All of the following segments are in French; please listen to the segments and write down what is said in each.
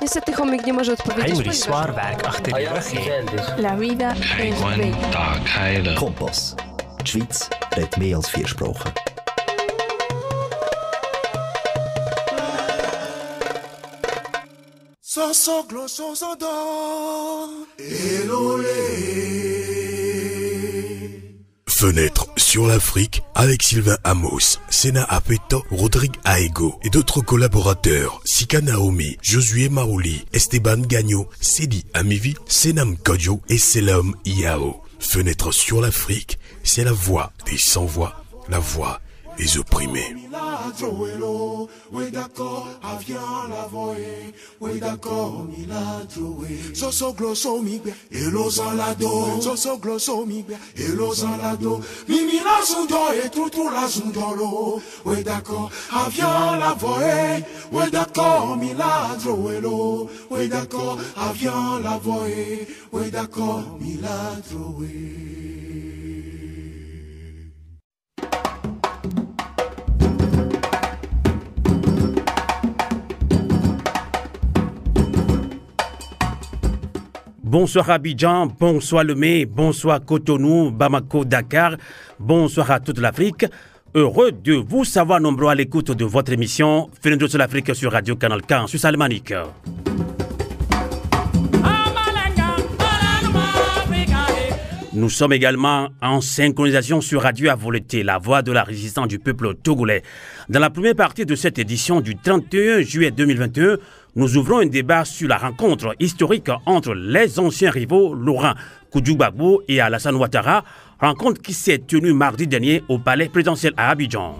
Niestety chomik nie może odpowiedzieć. Heimlich Swarberg, ach ty La vida es bella. Kompass. Die Schweiz redet mehr als vier Sprachen. So, so, gloss, so, so, da. Elole. Fenêtre. Sur l'Afrique avec Sylvain Amos, Sena Apeto, Rodrigue Aego et d'autres collaborateurs, Sika Naomi, Josué Maouli, Esteban Gagno, Sedi Amivi, Senam Kodjo et Selam Iao. Fenêtre sur l'Afrique, c'est la voix des sans-voix, la voix des opprimés. Oui d'accord, avion Bonsoir Abidjan, bonsoir Lemay, bonsoir Cotonou, Bamako, Dakar, bonsoir à toute l'Afrique. Heureux de vous savoir nombreux à l'écoute de votre émission Fenêtre sur l'Afrique sur Radio Canal K en Suisse. Nous sommes également en synchronisation sur Radio Avoleté, la voix de la résistance du peuple togolais. Dans la première partie de cette édition du 31 juillet 2021, nous ouvrons un débat sur la rencontre historique entre les anciens rivaux Laurent Koudjoubabou et Alassane Ouattara, rencontre qui s'est tenue mardi dernier au palais présidentiel à Abidjan.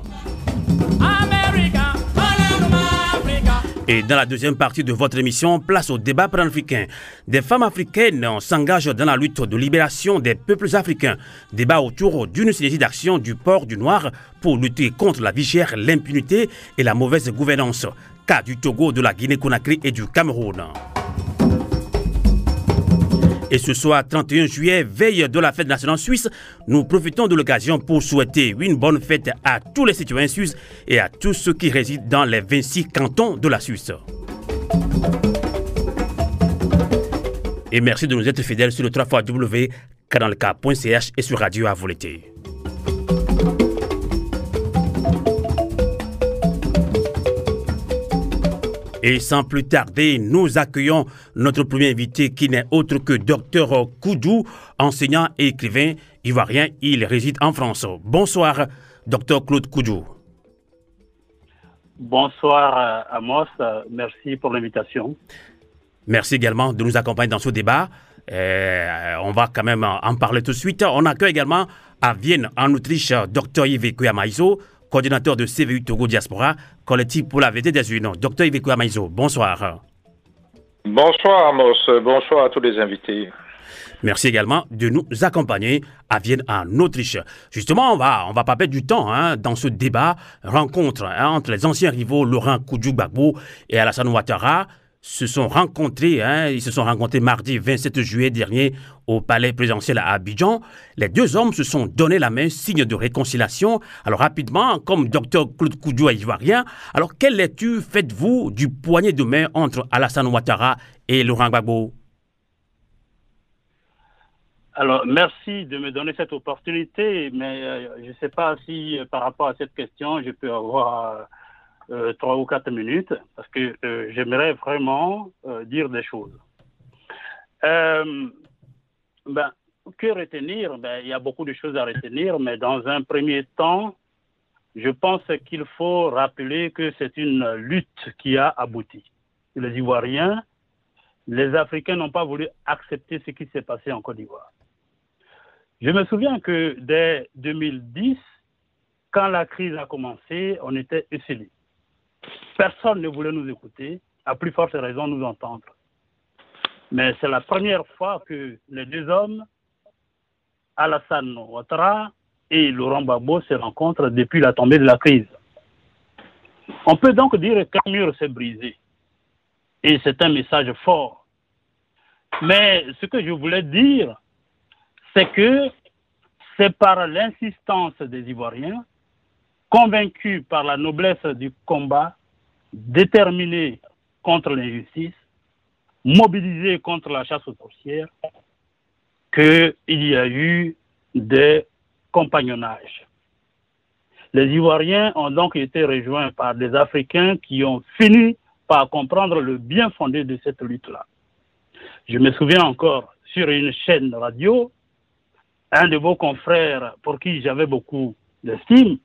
Et dans la deuxième partie de votre émission, place au débat panafricain. Des femmes africaines s'engagent dans la lutte de libération des peuples africains. Débat autour d'une synergie d'action du port du Noir pour lutter contre la vie chère, l'impunité et la mauvaise gouvernance. Cas du Togo, de la Guinée-Conakry et du Cameroun. Et ce soir, 31 juillet, veille de la fête nationale suisse, nous profitons de l'occasion pour souhaiter une bonne fête à tous les citoyens suisses et à tous ceux qui résident dans les 26 cantons de la Suisse. Et merci de nous être fidèles sur le 3 canalk.ch et sur Radio Et sans plus tarder, nous accueillons notre premier invité qui n'est autre que Dr Koudou, enseignant et écrivain ivoirien. Il réside en France. Bonsoir, Dr Claude Koudou. Bonsoir euh, Amos, Euh, merci pour l'invitation. Merci également de nous accompagner dans ce débat. Euh, on va quand même en parler tout de suite. On accueille également à Vienne, en Autriche, Dr Yves Kouamaiso, coordinateur de CVU Togo Diaspora, collectif pour la vérité des Unions. Dr Yves Kouamaiso, bonsoir. Bonsoir Amos, bonsoir à tous les invités. Merci également de nous accompagner à Vienne, en Autriche. Justement, on va, on va pas perdre du temps hein, dans ce débat, rencontre hein, entre les anciens rivaux Laurent Koudjou-Gbagbo et Alassane Ouattara se sont rencontrés, hein, ils se sont rencontrés mardi 27 juillet dernier au palais présidentiel à Abidjan. Les deux hommes se sont donné la main, signe de réconciliation. Alors rapidement, comme docteur Claude Koudjou est ivoirien, alors quelle lecture faites-vous du poignet de main entre Alassane Ouattara et Laurent Gbagbo? Alors, merci de me donner cette opportunité, mais euh, je ne sais pas si euh, par rapport à cette question, je peux avoir trois ou quatre minutes, parce que euh, j'aimerais vraiment euh, dire des choses. Euh, ben, que retenir? Ben, Il y a beaucoup de choses à retenir, mais dans un premier temps, je pense qu'il faut rappeler que c'est une lutte qui a abouti. Les Ivoiriens, les Africains n'ont pas voulu accepter ce qui s'est passé en Côte d'Ivoire. Je me souviens que dès 2010, quand la crise a commencé, on était esselés. Personne ne voulait nous écouter, à plus forte raison nous entendre. Mais c'est la première fois que les deux hommes, Alassane Ouattara et Laurent Gbagbo, se rencontrent depuis la tombée de la crise. On peut donc dire qu'un mur s'est brisé. Et c'est un message fort. Mais ce que je voulais dire, c'est que c'est par l'insistance des Ivoiriens, convaincus par la noblesse du combat, déterminés contre l'injustice, mobilisés contre la chasse aux sorcières qu'il y a eu des compagnonnages. Les Ivoiriens ont donc été rejoints par des Africains qui ont fini par comprendre le bien fondé de cette lutte-là. Je me souviens encore sur une chaîne radio, un de vos confrères pour qui j'avais beaucoup d'estime,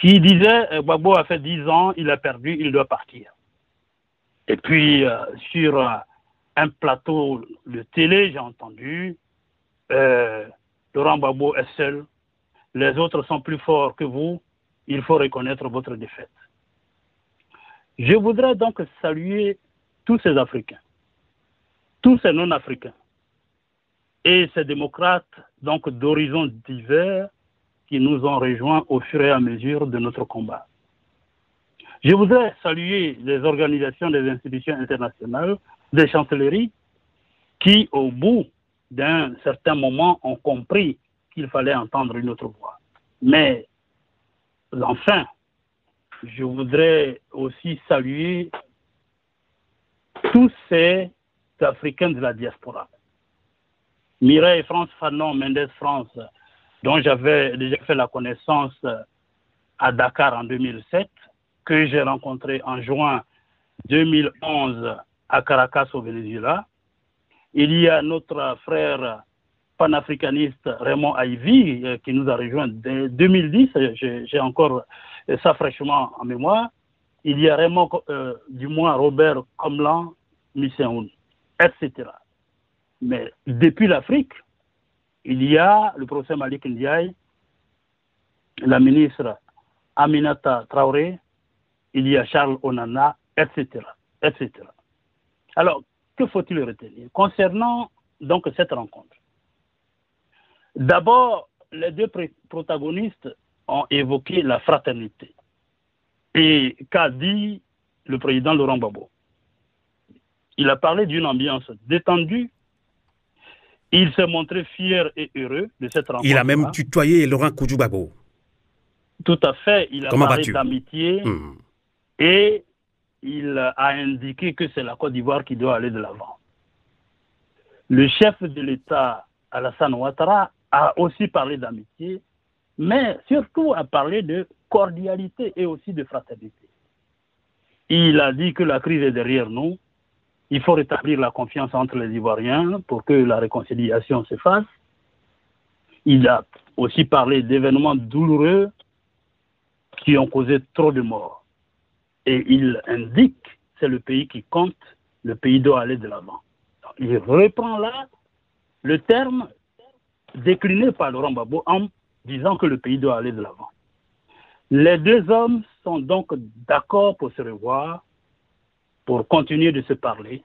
qui disait Babo a fait 10 ans, il a perdu, il doit partir. Et puis, euh, sur euh, un plateau de télé, j'ai entendu euh, Laurent Gbagbo est seul, les autres sont plus forts que vous, il faut reconnaître votre défaite. Je voudrais donc saluer tous ces Africains, tous ces non-Africains et ces démocrates donc d'horizons divers qui nous ont rejoints au fur et à mesure de notre combat. Je voudrais saluer les organisations des institutions internationales, des chancelleries, qui, au bout d'un certain moment, ont compris qu'il fallait entendre une autre voix. Mais, enfin, je voudrais aussi saluer tous ces Africains de la diaspora. Mireille France Fanon, Mendes France, dont j'avais déjà fait la connaissance à Dakar en 2007, que j'ai rencontré en juin 2011 à Caracas au Venezuela. Il y a notre frère panafricaniste Raymond Ivy euh, qui nous a rejoint dès 2010, j'ai encore ça fraîchement en mémoire. Il y a Raymond, euh, du moins Robert Comlan, Misséoun, etc. Mais depuis l'Afrique, il y a le professeur Malik Ndiaye, la ministre Aminata Traoré, il y a Charles Onana, etc. etc. Alors, que faut-il retenir concernant donc cette rencontre? D'abord, les deux protagonistes ont évoqué la fraternité. Et qu'a dit le président Laurent Gbagbo? Il a parlé d'une ambiance détendue. Il s'est montré fier et heureux de cette rencontre. Il a même tutoyé Laurent Koudjoubago. Tout à fait. Il a parlé d'amitié. Hmm. Et il a indiqué que c'est la Côte d'Ivoire qui doit aller de l'avant. Le chef de l'État, Alassane Ouattara, a aussi parlé d'amitié, mais surtout a parlé de cordialité et aussi de fraternité. Il a dit que la crise est derrière nous. Il faut rétablir la confiance entre les Ivoiriens pour que la réconciliation se fasse. Il a aussi parlé d'événements douloureux qui ont causé trop de morts et il indique c'est le pays qui compte, le pays doit aller de l'avant. Il reprend là le terme décliné par Laurent Gbagbo en disant que le pays doit aller de l'avant. Les deux hommes sont donc d'accord pour se revoir, pour continuer de se parler,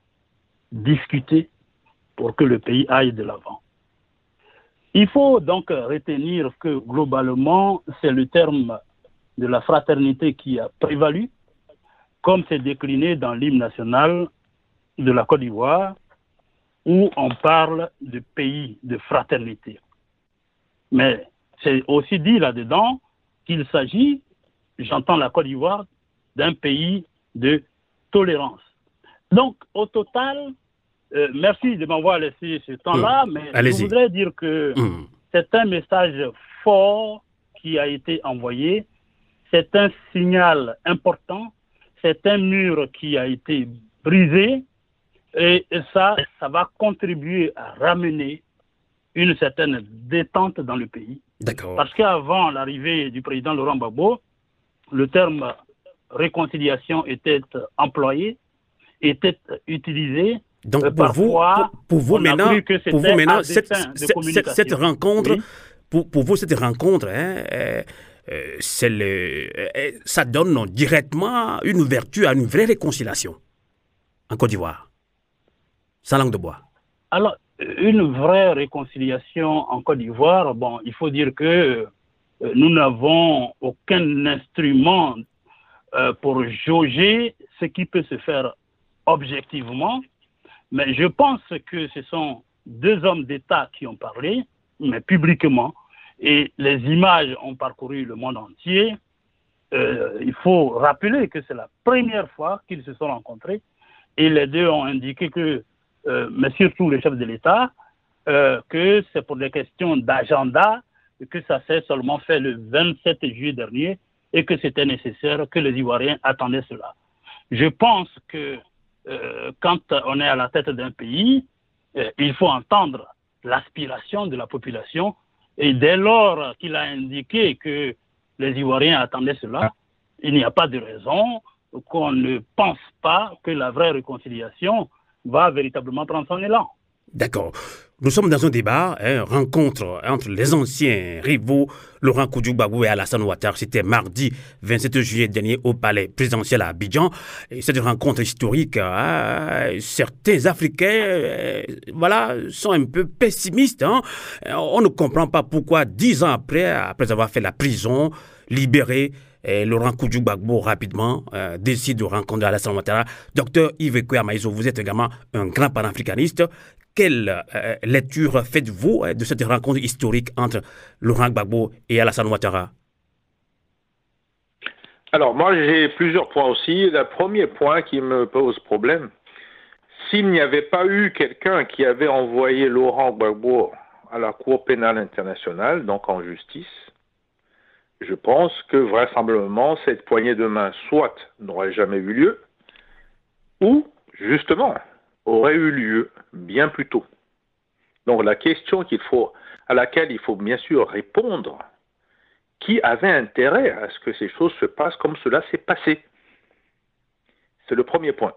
discuter pour que le pays aille de l'avant. Il faut donc retenir que globalement, c'est le terme de la fraternité qui a prévalu, comme c'est décliné dans l'hymne national de la Côte d'Ivoire, où on parle de pays de fraternité. Mais c'est aussi dit là-dedans qu'il s'agit, j'entends la Côte d'Ivoire, d'un pays de tolérance. Donc, au total, euh, merci de m'avoir laissé ce temps-là, mmh. mais je voudrais dire que mmh. c'est un message fort qui a été envoyé, c'est un signal important c'est un mur qui a été brisé et ça, ça va contribuer à ramener une certaine détente dans le pays. D'accord. Parce qu'avant l'arrivée du président Laurent Gbagbo, le terme réconciliation était employé, était utilisé. Donc euh, pour, vous, pour, vous maintenant, pour vous maintenant, cette, cette, rencontre, pour, pour, vous cette rencontre, hein, euh, euh, le, euh, ça donne directement une ouverture à une vraie réconciliation en Côte d'Ivoire, sans langue de bois. Alors, une vraie réconciliation en Côte d'Ivoire, bon, il faut dire que nous n'avons aucun instrument pour jauger ce qui peut se faire objectivement, mais je pense que ce sont deux hommes d'État qui ont parlé, mais publiquement, et les images ont parcouru le monde entier. Euh, il faut rappeler que c'est la première fois qu'ils se sont rencontrés. Et les deux ont indiqué que, mais surtout le chef de l'État, que c'est pour des questions d'agenda que ça s'est seulement fait le 27 juillet dernier et que c'était nécessaire que les Ivoiriens attendaient cela. Je pense que euh, quand on est à la tête d'un pays, euh, il faut entendre l'aspiration de la population et dès lors qu'il a indiqué que les Ivoiriens attendaient cela, il n'y a pas de raison qu'on ne pense pas que la vraie réconciliation va véritablement prendre son élan. D'accord. Nous sommes dans un débat, une hein, rencontre entre les anciens rivaux Laurent Koudjoubagou et Alassane Ouattara. C'était mardi 27 juillet dernier au palais présidentiel à Abidjan. Et cette rencontre historique, hein, certains Africains euh, voilà, sont un peu pessimistes. Hein. On ne comprend pas pourquoi, dix ans après, après avoir fait la prison, libéré, et Laurent Koudjoubagbo rapidement euh, décide de rencontrer Alassane Ouattara. Docteur Yves Maïso, vous êtes également un grand panafricaniste quelle euh, lecture faites-vous euh, de cette rencontre historique entre Laurent Gbagbo et Alassane Ouattara? Alors, moi, j'ai plusieurs points aussi. Le premier point qui me pose problème, s'il n'y avait pas eu quelqu'un qui avait envoyé Laurent Gbagbo à la Cour pénale internationale, donc en justice, je pense que vraisemblablement cette poignée de main soit n'aurait jamais eu lieu, ou justement aurait eu lieu bien plus tôt. Donc la question qu'il faut, à laquelle il faut bien sûr répondre, qui avait intérêt à ce que ces choses se passent comme cela s'est passé? C'est le premier point.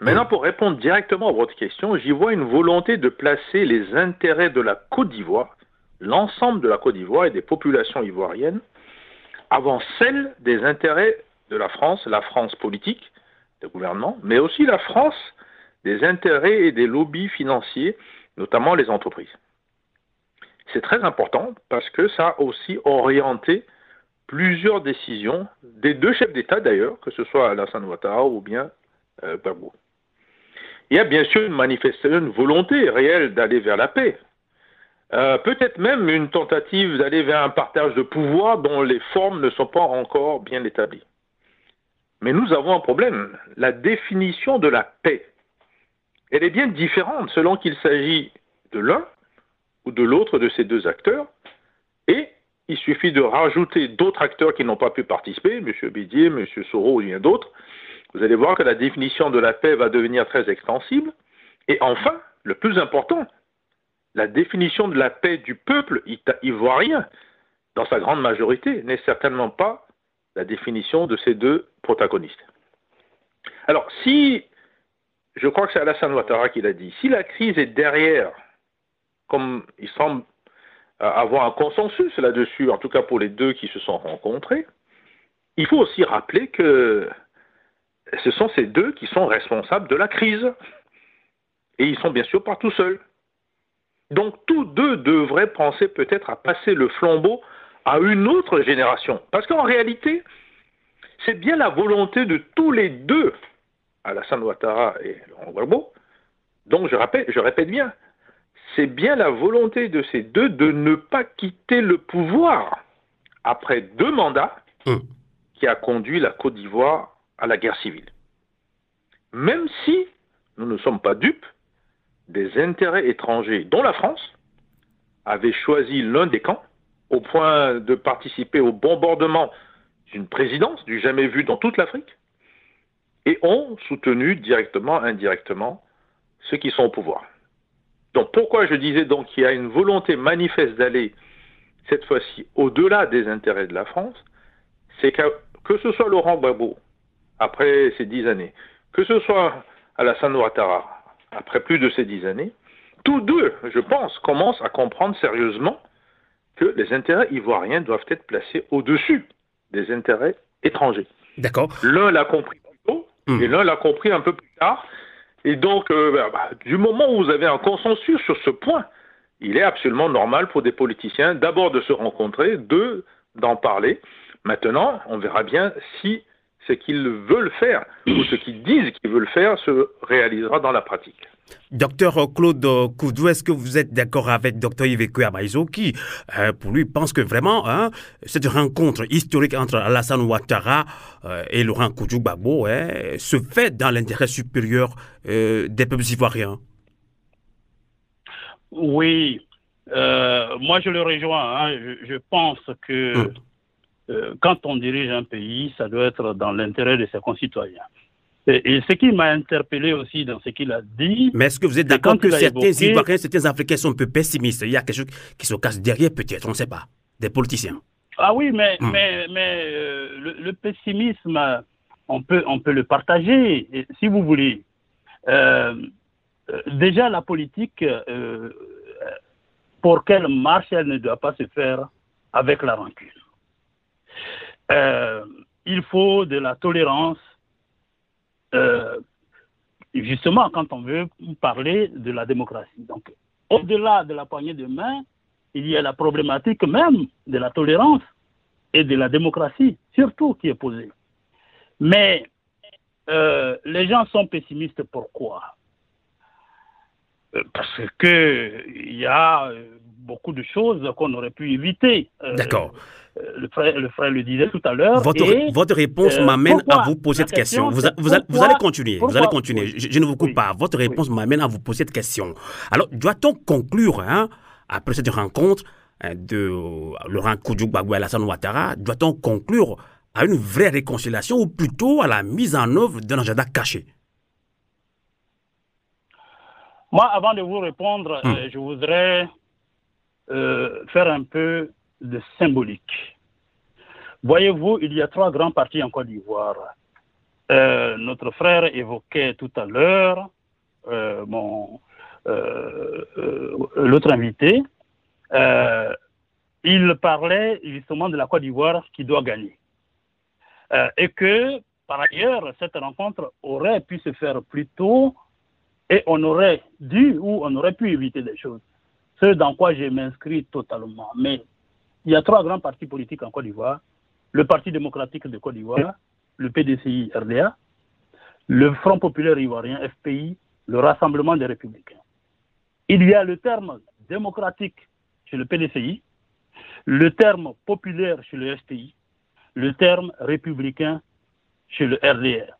Maintenant, pour répondre directement à votre question, j'y vois une volonté de placer les intérêts de la Côte d'Ivoire, l'ensemble de la Côte d'Ivoire et des populations ivoiriennes, avant celle des intérêts de la France, la France politique, le gouvernement, mais aussi la France des intérêts et des lobbies financiers, notamment les entreprises. C'est très important parce que ça a aussi orienté plusieurs décisions des deux chefs d'État d'ailleurs, que ce soit Alassane Ouattara ou bien euh, Il y a bien sûr une une volonté réelle d'aller vers la paix. Euh, peut-être même une tentative d'aller vers un partage de pouvoir dont les formes ne sont pas encore bien établies. Mais nous avons un problème. La définition de la paix elle est bien différente selon qu'il s'agit de l'un ou de l'autre de ces deux acteurs. Et il suffit de rajouter d'autres acteurs qui n'ont pas pu participer, M. Bédier, M. Soro ou bien d'autres. Vous allez voir que la définition de la paix va devenir très extensible. Et enfin, le plus important, la définition de la paix du peuple ivoirien, dans sa grande majorité, n'est certainement pas la définition de ces deux protagonistes. Alors, si je crois que c'est Alassane Ouattara qui l'a dit, si la crise est derrière, comme il semble euh, avoir un consensus là-dessus, en tout cas pour les deux qui se sont rencontrés, il faut aussi rappeler que ce sont ces deux qui sont responsables de la crise. Et ils sont bien sûr pas tout seuls. Donc tous deux devraient penser peut-être à passer le flambeau à une autre génération. Parce qu'en réalité, c'est bien la volonté de tous les deux Alassane Ouattara et Laurent Gbagbo. Donc je, je répète bien, c'est bien la volonté de ces deux de ne pas quitter le pouvoir après deux mandats qui a conduit la Côte d'Ivoire à la guerre civile. Même si nous ne sommes pas dupes, des intérêts étrangers, dont la France, avait choisi l'un des camps au point de participer au bombardement d'une présidence du jamais vu dans toute l'Afrique, et ont soutenu directement, indirectement, ceux qui sont au pouvoir. Donc pourquoi je disais donc qu'il y a une volonté manifeste d'aller cette fois-ci au-delà des intérêts de la France, c'est que que ce soit Laurent Gbagbo, après ces dix années, que ce soit Alassane Ouattara, après plus de ces dix années, tous deux, je pense, commencent à comprendre sérieusement que les intérêts ivoiriens doivent être placés au-dessus des intérêts étrangers. D'accord. L'un l'a compris Hmm. Et l'un l'a compris un peu plus tard. Et donc, euh, bah, bah, du moment où vous avez un consensus sur ce point, il est absolument normal pour des politiciens d'abord de se rencontrer, deux, d'en parler. Maintenant, on verra bien si ce qu'ils veulent faire ou ce qu'ils disent qu'ils veulent faire se réalisera dans la pratique. Docteur Claude Koudou, est-ce que vous êtes d'accord avec Docteur Yves Amaizo qui, euh, pour lui, pense que vraiment hein, cette rencontre historique entre Alassane Ouattara euh, et Laurent Koudou Gbagbo hein, se fait dans l'intérêt supérieur euh, des peuples ivoiriens? Oui, moi je le rejoins. Hein. Je, pense que hum. Quand on dirige un pays, ça doit être dans l'intérêt de ses concitoyens. Et, ce qui m'a interpellé aussi dans ce qu'il a dit. Mais est-ce que vous êtes d'accord que certains Ivoiriens, certains Africains sont un peu pessimistes? Il y a quelque chose qui se cache derrière, peut-être, on ne sait pas. Des politiciens. Ah oui, mais, hmm. mais, mais euh, le, pessimisme, on peut, on peut le partager, si vous voulez. Euh, euh, déjà, la politique, pour qu'elle marche, elle ne doit pas se faire avec la rancune. Il faut de la tolérance euh, justement quand on veut parler de la démocratie. Donc, au-delà de la poignée de main, il y a la problématique même de la tolérance et de la démocratie, surtout qui est posée. Mais euh, les gens sont pessimistes pourquoi? Euh, Parce qu'il y a beaucoup de choses qu'on aurait pu éviter. D'accord. Euh, le frère, le frère le disait tout à l'heure. Votre, votre réponse euh, m'amène à vous poser cette question. Vous, vous, allez continuer. vous allez continuer. Je, ne vous coupe pas. Votre réponse m'amène à vous poser cette question. Alors, doit-on conclure, hein, après cette rencontre hein, de Laurent Koudjouk Bagou et Alassane Ouattara, doit-on conclure à une vraie réconciliation ou plutôt à la mise en œuvre d'un agenda caché? Moi, avant de vous répondre, hmm. euh, je voudrais faire un peu de symbolique. Voyez-vous, il y a trois grands partis en Côte d'Ivoire. Euh, notre frère évoquait tout à l'heure euh, euh, l'autre invité. il parlait justement de la Côte d'Ivoire qui doit gagner. et que, par ailleurs, cette rencontre aurait pu se faire plus tôt et on aurait dû ou on aurait pu éviter des choses. Ce dans quoi je m'inscris totalement. Mais il y a trois grands partis politiques en Côte d'Ivoire. Le Parti démocratique de Côte d'Ivoire, le PDCI RDA, le Front populaire ivoirien FPI, le Rassemblement des républicains. Il y a le terme démocratique chez le PDCI, le terme populaire chez le FPI, le terme républicain chez le RDR.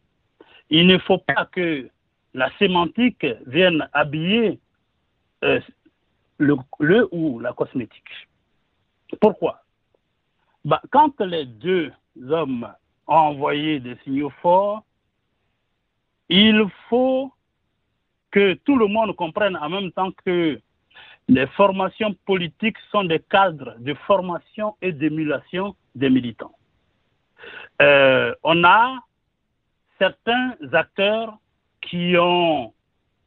Il ne faut pas que la sémantique vienne habiller euh, le, le ou la cosmétique. Pourquoi? Bah, Quand les deux hommes ont envoyé des signaux forts, il faut que tout le monde comprenne en même temps que les formations politiques sont des cadres de formation et d'émulation des militants. Euh, on a certains acteurs qui ont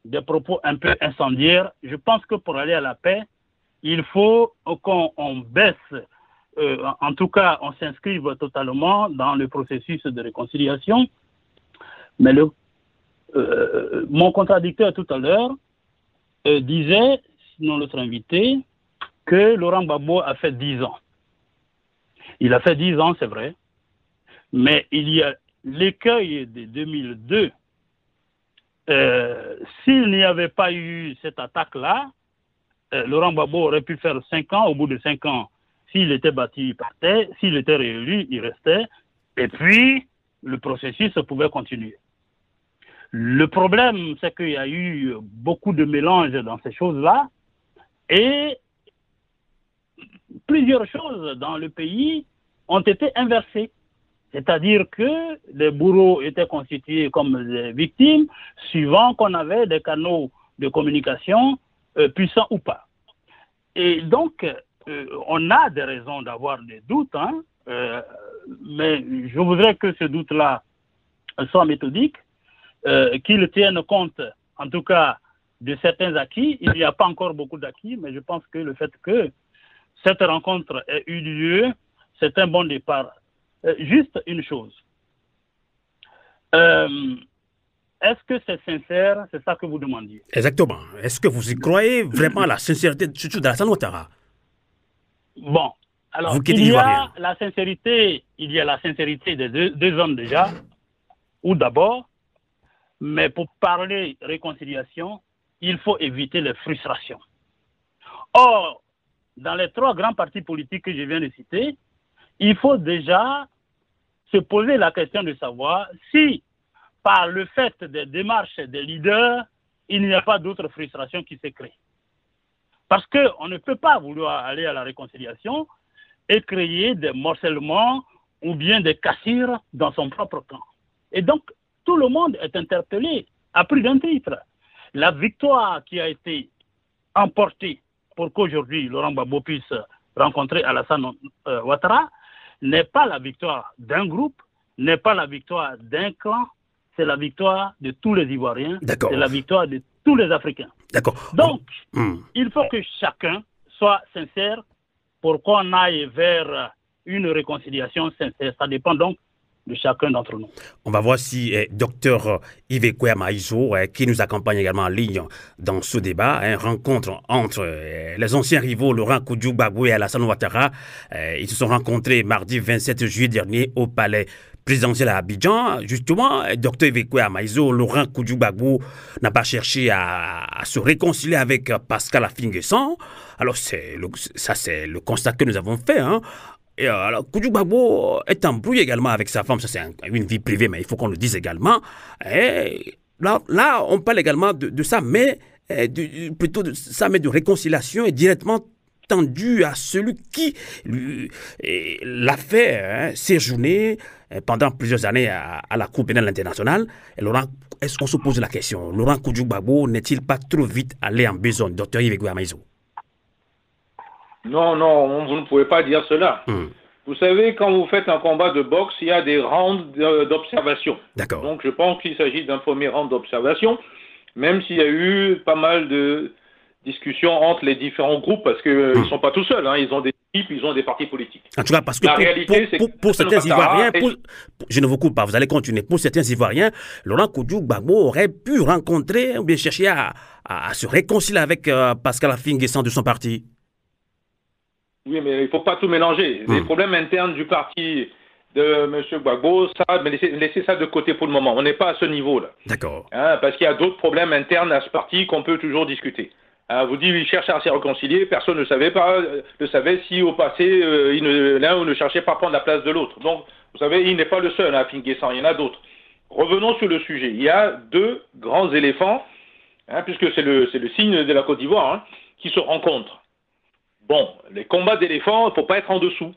des propos un peu incendiaires. Je pense que pour aller à la paix, il faut qu'on baisse, euh, en tout cas, on s'inscrive totalement dans le processus de réconciliation. Mais le, euh, mon contradicteur tout à l'heure euh, disait, sinon notre invité, que Laurent Gbagbo a fait 10 ans. Il a fait 10 ans, c'est vrai, mais il y a l'écueil de 2002. S'il n'y avait pas eu cette attaque-là, Laurent Gbagbo aurait pu faire cinq ans. Au bout de cinq ans, s'il était battu, il partait. S'il était réélu, il restait. Et puis, le processus pouvait continuer. Le problème, c'est qu'il y a eu beaucoup de mélange dans ces choses-là. Et plusieurs choses dans le pays ont été inversées. C'est-à-dire que les bourreaux étaient constitués comme des victimes, suivant qu'on avait des canaux de communication euh, puissant ou pas. Et donc, euh, on a des raisons d'avoir des doutes, hein, euh, mais je voudrais que ce doute-là soit méthodique, qu'il tienne compte, en tout cas, de certains acquis. Il n'y a pas encore beaucoup d'acquis, mais je pense que le fait que cette rencontre ait eu lieu, c'est un bon départ. juste une chose. Est-ce que c'est sincère? C'est ça que vous demandiez. Exactement. Est-ce que vous y croyez vraiment la sincérité, surtout de la Ouattara? Bon. Alors, il y a la sincérité, il y a la sincérité des deux, hommes déjà. ou d'abord, mais pour parler réconciliation, il faut éviter les frustrations. Or, dans les trois grands partis politiques que je viens de citer, il faut déjà se poser la question de savoir si, par le fait des démarches des leaders, il n'y a pas d'autres frustrations qui se créent. Parce qu'on ne peut pas vouloir aller à la réconciliation et créer des morcellements ou bien des cassures dans son propre camp. Et donc, tout le monde est interpellé à plus d'un titre. La victoire qui a été emportée pour qu'aujourd'hui Laurent Gbagbo puisse rencontrer Alassane euh, Ouattara n'est pas la victoire d'un groupe, n'est pas la victoire d'un clan, c'est la victoire de tous les Ivoiriens, c'est la victoire de tous les Africains. D'accord. Donc, hmm. il faut que chacun soit sincère pour qu'on aille vers une réconciliation sincère. Ça dépend donc de chacun d'entre nous. On va voir si eh, docteur Yves Maïso, eh, qui nous accompagne également en ligne dans ce débat, une hein, rencontre entre eh, les anciens rivaux Laurent Koudjou et Alassane Ouattara. ils se sont rencontrés mardi 27 juillet dernier au palais présidentiel à Abidjan. Justement, docteur Yves Maïso, Laurent Koudjou n'a pas cherché à, se réconcilier avec Pascal Afinguessan. Alors, ça, c'est le constat que nous avons fait. Hein. Et euh, alors, Koudjou est embrouillé également avec sa femme, ça c'est une vie privée, mais il faut qu'on le dise également. Et là, on parle également de, ça, mais euh, plutôt de ça, mais de réconciliation est directement tendu à celui qui l'a fait hein, séjourner euh, pendant plusieurs années à, la Cour pénale internationale. Et Laurent, est-ce qu'on se pose la question Laurent Koudjou n'est-il pas trop vite allé en besogne, docteur Yves Maïzo non, non, vous ne pouvez pas dire cela. Hmm. Vous savez, quand vous faites un combat de boxe, il y a des rounds d'observation. D'accord. Donc je pense qu'il s'agit d'un premier round d'observation, même s'il y a eu pas mal de discussions entre les différents groupes, parce qu'ils euh, ne hmm. sont pas tout seuls, hein. ils ont des équipes, ils ont des partis politiques. En tout cas, parce que La pour, réalité, pour, pour, certains Ivoiriens, je ne vous coupe pas, vous allez continuer, pour certains Ivoiriens, Laurent Koudjou Gbagbo aurait pu rencontrer ou bien chercher à, se réconcilier avec euh, Pascal Affinguessan de son parti. Oui, mais il ne faut pas tout mélanger. Les hmm. problèmes internes du parti de M. Gbagbo, ça, mais laissez, ça de côté pour le moment. On n'est pas à ce niveau-là. D'accord. Hein, parce qu'il y a d'autres problèmes internes à ce parti qu'on peut toujours discuter. Hein, vous dites, il cherche à se réconcilier, personne ne savait pas, euh, ne savait si au passé, euh, l'un ne cherchait pas à prendre la place de l'autre. Donc, vous savez, il n'est pas le seul à hein, il y en a d'autres. Revenons sur le sujet. Il y a deux grands éléphants, hein, puisque c'est le, le signe de la Côte d'Ivoire, qui se rencontrent. Bon, les combats d'éléphants, il ne faut pas être en dessous.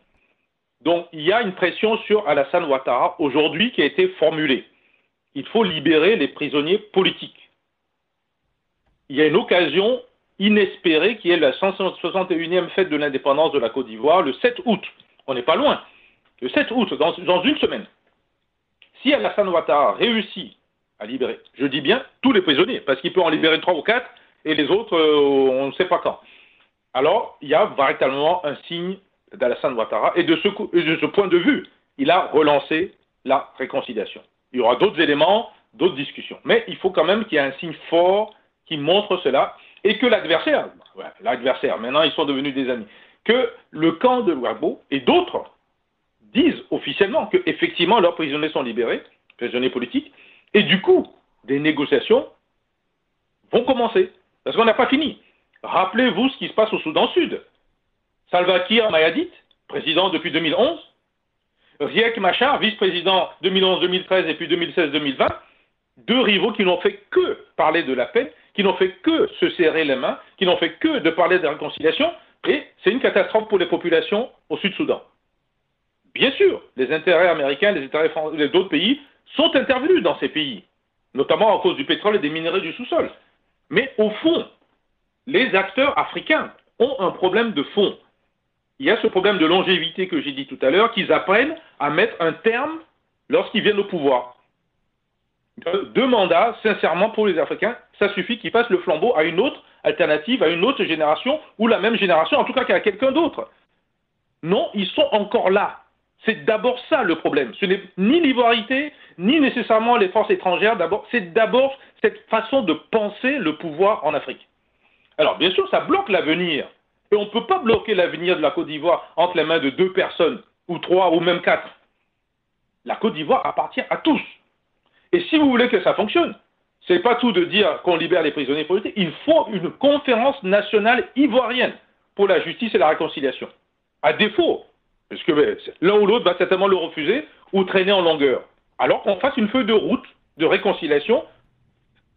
Donc, il y a une pression sur Alassane Ouattara aujourd'hui qui a été formulée. Il faut libérer les prisonniers politiques. Il y a une occasion inespérée qui est la 161e fête de l'indépendance de la Côte d'Ivoire le 7 août. On n'est pas loin. Le 7 août, dans, une semaine. Si Alassane Ouattara réussit à libérer, je dis bien tous les prisonniers, parce qu'il peut en libérer trois ou quatre, et les autres, euh, on ne sait pas quand alors il y a véritablement un signe d'Alassane Ouattara. Et de, ce, de ce point de vue, il a relancé la réconciliation. Il y aura d'autres éléments, d'autres discussions. Mais il faut quand même qu'il y ait un signe fort qui montre cela et que l'adversaire, l'adversaire, maintenant ils sont devenus des amis, que le camp de Ouagbo et d'autres disent officiellement que effectivement leurs prisonniers sont libérés, prisonniers politiques, et du coup, des négociations vont commencer. Parce qu'on n'a pas fini. Rappelez-vous ce qui se passe au Soudan Sud. Salva Kiir Mayadit, président depuis 2011. Riek Machar, vice-président 2011-2013 et puis 2016-2020. Deux rivaux qui n'ont fait que parler de la paix, qui n'ont fait que se serrer les mains, qui n'ont fait que de parler de réconciliation. Et c'est une catastrophe pour les populations au Sud-Soudan. Bien sûr, les intérêts américains, les intérêts d'autres pays sont intervenus dans ces pays, notamment à cause du pétrole et des minerais du sous-sol. Mais au fond, les acteurs africains ont un problème de fond. Il y a ce problème de longévité que j'ai dit tout à l'heure, qu'ils apprennent à mettre un terme lorsqu'ils viennent au pouvoir. Deux mandats, sincèrement, pour les Africains, ça suffit qu'ils passent le flambeau à une autre alternative, à une autre génération, ou la même génération, en tout cas qu'à quelqu'un d'autre. Non, ils sont encore là. C'est d'abord ça le problème. Ce n'est ni l'ivoirité, ni nécessairement les forces étrangères. D'abord, c'est d'abord cette façon de penser le pouvoir en Afrique. Alors, bien sûr, ça bloque l'avenir. Et on ne peut pas bloquer l'avenir de la Côte d'Ivoire entre les mains de deux personnes, ou trois, ou même quatre. La Côte d'Ivoire appartient à tous. Et si vous voulez que ça fonctionne, c'est pas tout de dire qu'on libère les prisonniers politiques. Il faut une conférence nationale ivoirienne pour la justice et la réconciliation. À défaut, parce que ben, l'un ou l'autre va certainement le refuser ou traîner en longueur. Alors qu'on fasse une feuille de route de réconciliation,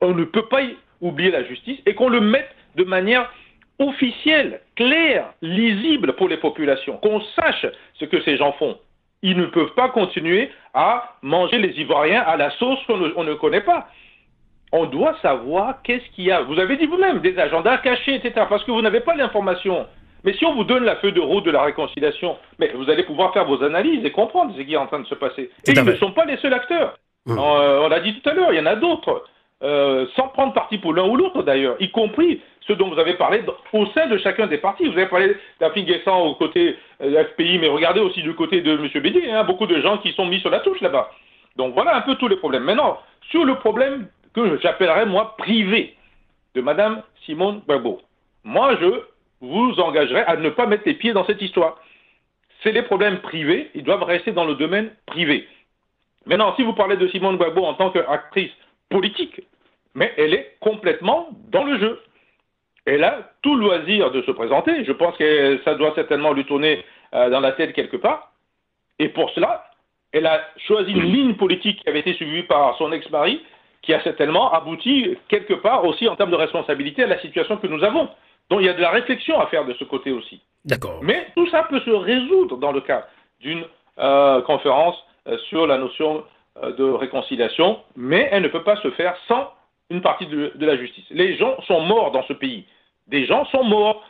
on ne peut pas oublier la justice et qu'on le mette de manière officielle, claire, lisible pour les populations, qu'on sache ce que ces gens font. Ils ne peuvent pas continuer à manger les Ivoiriens à la sauce qu'on ne, connaît pas. On doit savoir qu'est-ce qu'il y a. Vous avez dit vous-même des agendas cachés, etc. Parce que vous n'avez pas l'information. Mais si on vous donne la feuille de route de la réconciliation, mais vous allez pouvoir faire vos analyses et comprendre ce qui est en train de se passer. Et ils ne sont pas les seuls acteurs. Mmh. Euh, on l'a dit tout à l'heure, il y en a d'autres. Euh, sans prendre parti pour l'un ou l'autre d'ailleurs, y compris ceux dont vous avez parlé au sein de chacun des partis. Vous avez parlé d'Afrique au côté euh, FPI, mais regardez aussi du côté de M. Bédier, hein, beaucoup de gens qui sont mis sur la touche là-bas. Donc voilà un peu tous les problèmes. Maintenant, sur le problème que j'appellerais moi privé de Mme Simone Gbagbo, moi je vous engagerai à ne pas mettre les pieds dans cette histoire. C'est des problèmes privés, ils doivent rester dans le domaine privé. Maintenant, si vous parlez de Simone Gbagbo en tant qu'actrice politique, mais elle est complètement dans le jeu. Elle a tout loisir de se présenter. Je pense que ça doit certainement lui tourner euh, dans la tête quelque part. Et pour cela, elle a choisi une ligne politique qui avait été suivie par son ex-mari, qui a certainement abouti quelque part aussi en termes de responsabilité à la situation que nous avons. Donc il y a de la réflexion à faire de ce côté aussi. D'accord. Mais tout ça peut se résoudre dans le cas d'une euh, conférence euh, sur la notion de réconciliation, mais elle ne peut pas se faire sans une partie de, la justice. Les gens sont morts dans ce pays. Des gens sont morts.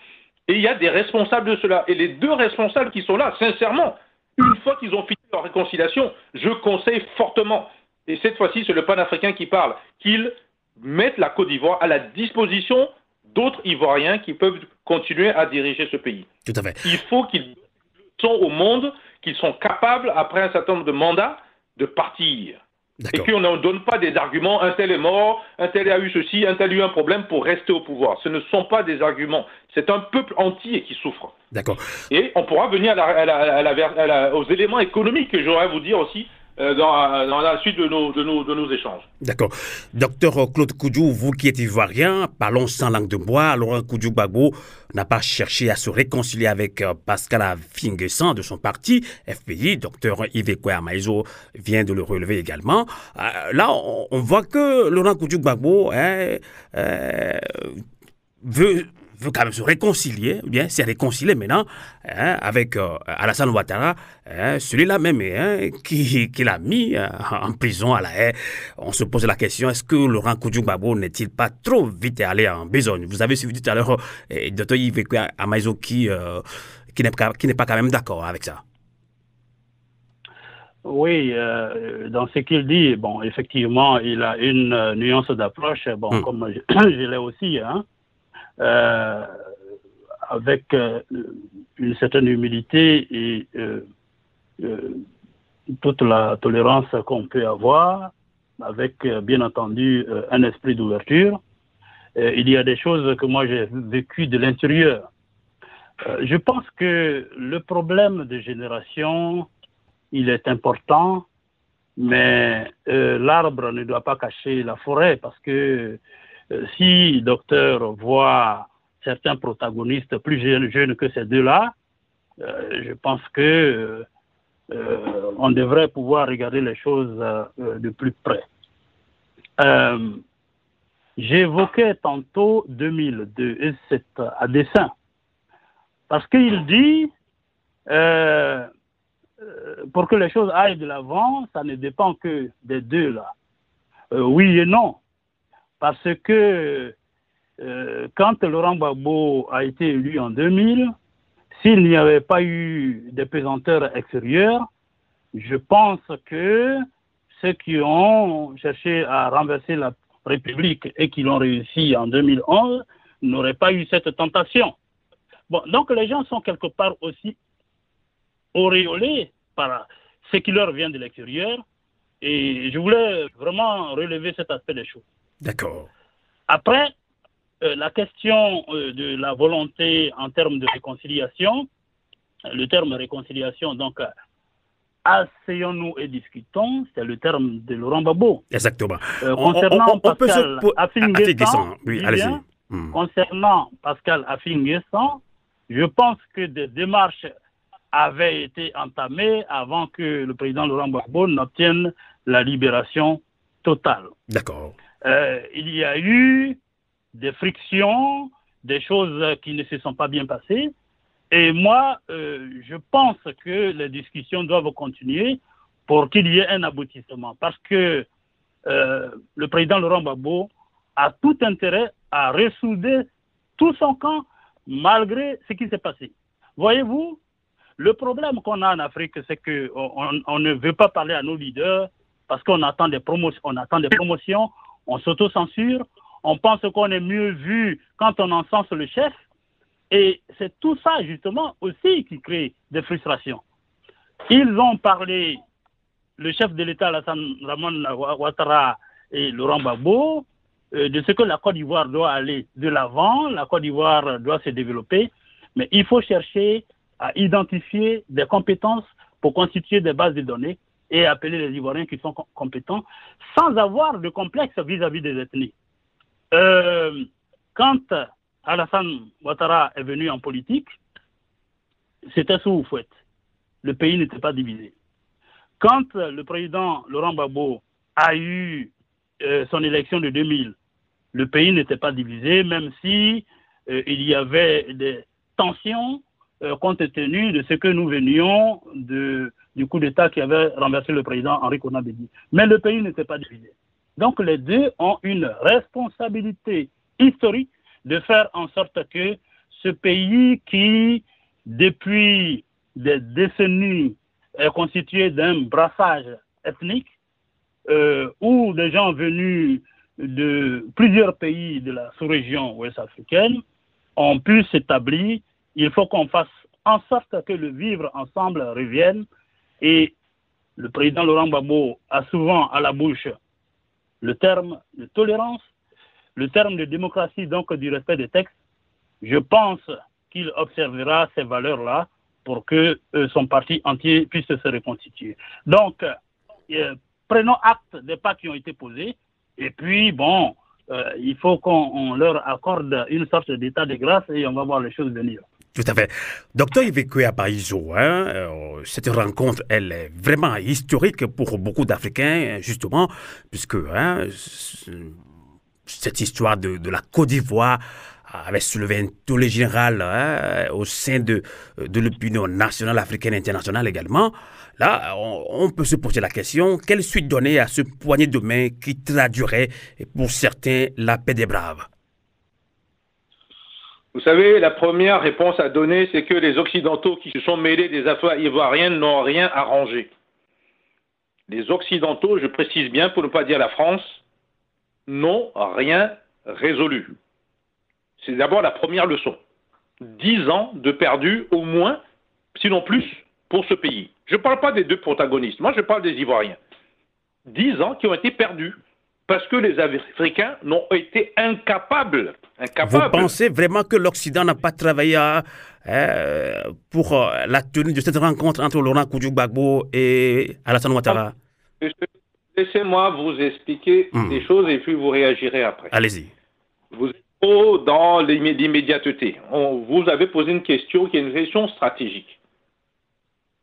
Et il y a des responsables de cela. Et les deux responsables qui sont là, sincèrement, une fois qu'ils ont fini leur réconciliation, je conseille fortement, et cette fois-ci c'est le panafricain qui parle, qu'ils mettent la Côte d'Ivoire à la disposition d'autres Ivoiriens qui peuvent continuer à diriger ce pays. Tout à fait. Il faut qu'ils sont au monde, qu'ils sont capables, après un certain nombre de mandats, de partir. Et qu'on ne donne pas des arguments, un tel est mort, un tel a eu ceci, un tel a eu un problème pour rester au pouvoir. Ce ne sont pas des arguments. C'est un peuple entier qui souffre. D'accord. Et on pourra venir aux éléments économiques que j'aurais à vous dire aussi euh, dans, la suite de nos, échanges. D'accord. Docteur Claude Koudjou, vous qui êtes ivoirien, parlons sans langue de bois. Laurent Koudjou Gbagbo n'a pas cherché à se réconcilier avec euh, Pascal Afinguesan de son parti, FPI. Docteur Yves Maïzo vient de le relever également. Euh, là, on, voit que Laurent Koudjou Gbagbo hein, veut veut quand même se réconcilier, ou bien s'est réconcilié maintenant hein, avec euh, Alassane Ouattara, hein, celui-là même hein, qui, qui l'a mis euh, en prison à la haie. On se pose la question, est-ce que Laurent Koudjou n'est-il pas trop vite allé en besogne? Vous avez suivi tout à l'heure euh, Dr Yves Amaizo qui, euh, qui n'est pas, pas quand même d'accord avec ça. Oui, euh, dans ce qu'il dit, bon, effectivement, il a une nuance d'approche, bon, hmm. comme je, je l'ai aussi, hein, euh, avec euh, une certaine humilité et euh, toute la tolérance qu'on peut avoir, avec bien entendu un esprit d'ouverture. il y a des choses que moi j'ai vécues de l'intérieur. je pense que le problème de génération, il est important, mais l'arbre ne doit pas cacher la forêt parce que si docteur voit certains protagonistes plus jeunes, que ces deux-là, euh, je pense que euh, on devrait pouvoir regarder les choses de plus près. J'évoquais tantôt 2002 et c'est à dessein parce qu'il dit pour que les choses aillent de l'avant, ça ne dépend que des deux là. oui et non. Parce que euh, quand Laurent Gbagbo a été élu en 2000, s'il n'y avait pas eu des pesanteurs extérieurs, je pense que ceux qui ont cherché à renverser la République et qui l'ont réussi en 2011 n'auraient pas eu cette tentation. Donc les gens sont quelque part aussi auréolés par ce qui leur vient de l'extérieur et je voulais vraiment relever cet aspect des choses. D'accord. Après, euh, la question euh, de la volonté en termes de réconciliation, le terme réconciliation, donc, asseyons-nous et discutons, c'est le terme de Laurent Gbagbo. Exactement. Euh, concernant Pascal Affinguessan, oui, allez-y. Hmm. Concernant Pascal Affinguessan, je pense que des démarches avaient été entamées avant que le président Laurent Gbagbo n'obtienne la libération totale. D'accord. Euh, il y a eu des frictions, des choses qui ne se sont pas bien passées. Et moi, euh, je pense que les discussions doivent continuer pour qu'il y ait un aboutissement. Parce que euh, le président Laurent Gbagbo a tout intérêt à ressouder tout son camp malgré ce qui s'est passé. Voyez-vous, le problème qu'on a en Afrique, c'est qu'on on ne veut pas parler à nos leaders parce qu'on attend des on attend des promotions, on s'auto-censure, on pense qu'on est mieux vu quand on encense le chef. Et c'est tout ça, justement, aussi qui crée des frustrations. Ils ont parlé, le chef de l'État, Ramon Ouattara et Laurent Gbagbo, euh, de ce que la Côte d'Ivoire doit aller de l'avant, la Côte d'Ivoire doit se développer, mais il faut chercher à identifier des compétences pour constituer des bases de données et appeler les Ivoiriens qui sont compétents sans avoir de complexe vis-à-vis des ethnies. Euh, quand Alassane Ouattara est venu en politique, c'était sous fouette. Le pays n'était pas divisé. Quand le président Laurent Gbagbo a eu euh, son élection de 2000, le pays n'était pas divisé, même si euh, il y avait des tensions euh, compte tenu de ce que nous venions du coup d'État qui avait renversé le président Henri Konabedi. Mais le pays n'était pas divisé. Donc les deux ont une responsabilité historique de faire en sorte que ce pays qui, depuis des décennies, est constitué d'un brassage ethnique, euh, où des gens venus de plusieurs pays de la sous-région ouest africaine ont pu s'établir il faut qu'on fasse en sorte que le vivre ensemble revienne. Et le président Laurent Gbagbo a souvent à la bouche le terme de tolérance, le terme de démocratie, donc du respect des textes. Je pense qu'il observera ces valeurs-là pour que euh, son parti entier puisse se reconstituer. Donc, euh, prenons acte des pas qui ont été posés. Et puis, bon, euh, il faut qu'on leur accorde une sorte d'état de grâce et on va voir les choses venir. Tout à fait. Docteur Yveque Apaizo, hein, euh, cette rencontre, elle est vraiment historique pour beaucoup d'Africains, justement, puisque hein, cette histoire de, la Côte d'Ivoire avait soulevé un tollé général hein, au sein de, de l'opinion nationale africaine internationale également. Là, on, on, peut se poser la question, quelle suite donner à ce poignet de main qui traduirait pour certains la paix des braves? Vous savez, la première réponse à donner, c'est que les Occidentaux qui se sont mêlés des affaires ivoiriennes n'ont rien arrangé. Les Occidentaux, je précise bien pour ne pas dire la France, n'ont rien résolu. C'est d'abord la première leçon. Dix ans de perdu au moins, sinon plus, pour ce pays. Je ne parle pas des deux protagonistes, moi je parle des Ivoiriens. Dix ans qui ont été perdus parce que les Africains n'ont été incapables, Vous pensez vraiment que l'Occident n'a pas travaillé hein, pour euh, la tenue de cette rencontre entre Laurent Koujouk-Bagbo et Alassane Ouattara? Laissez-moi vous expliquer Hmm. des choses et puis vous réagirez après. Allez-y. Vous êtes trop dans l'immédiateté. Vous avez posé une question qui est une question stratégique.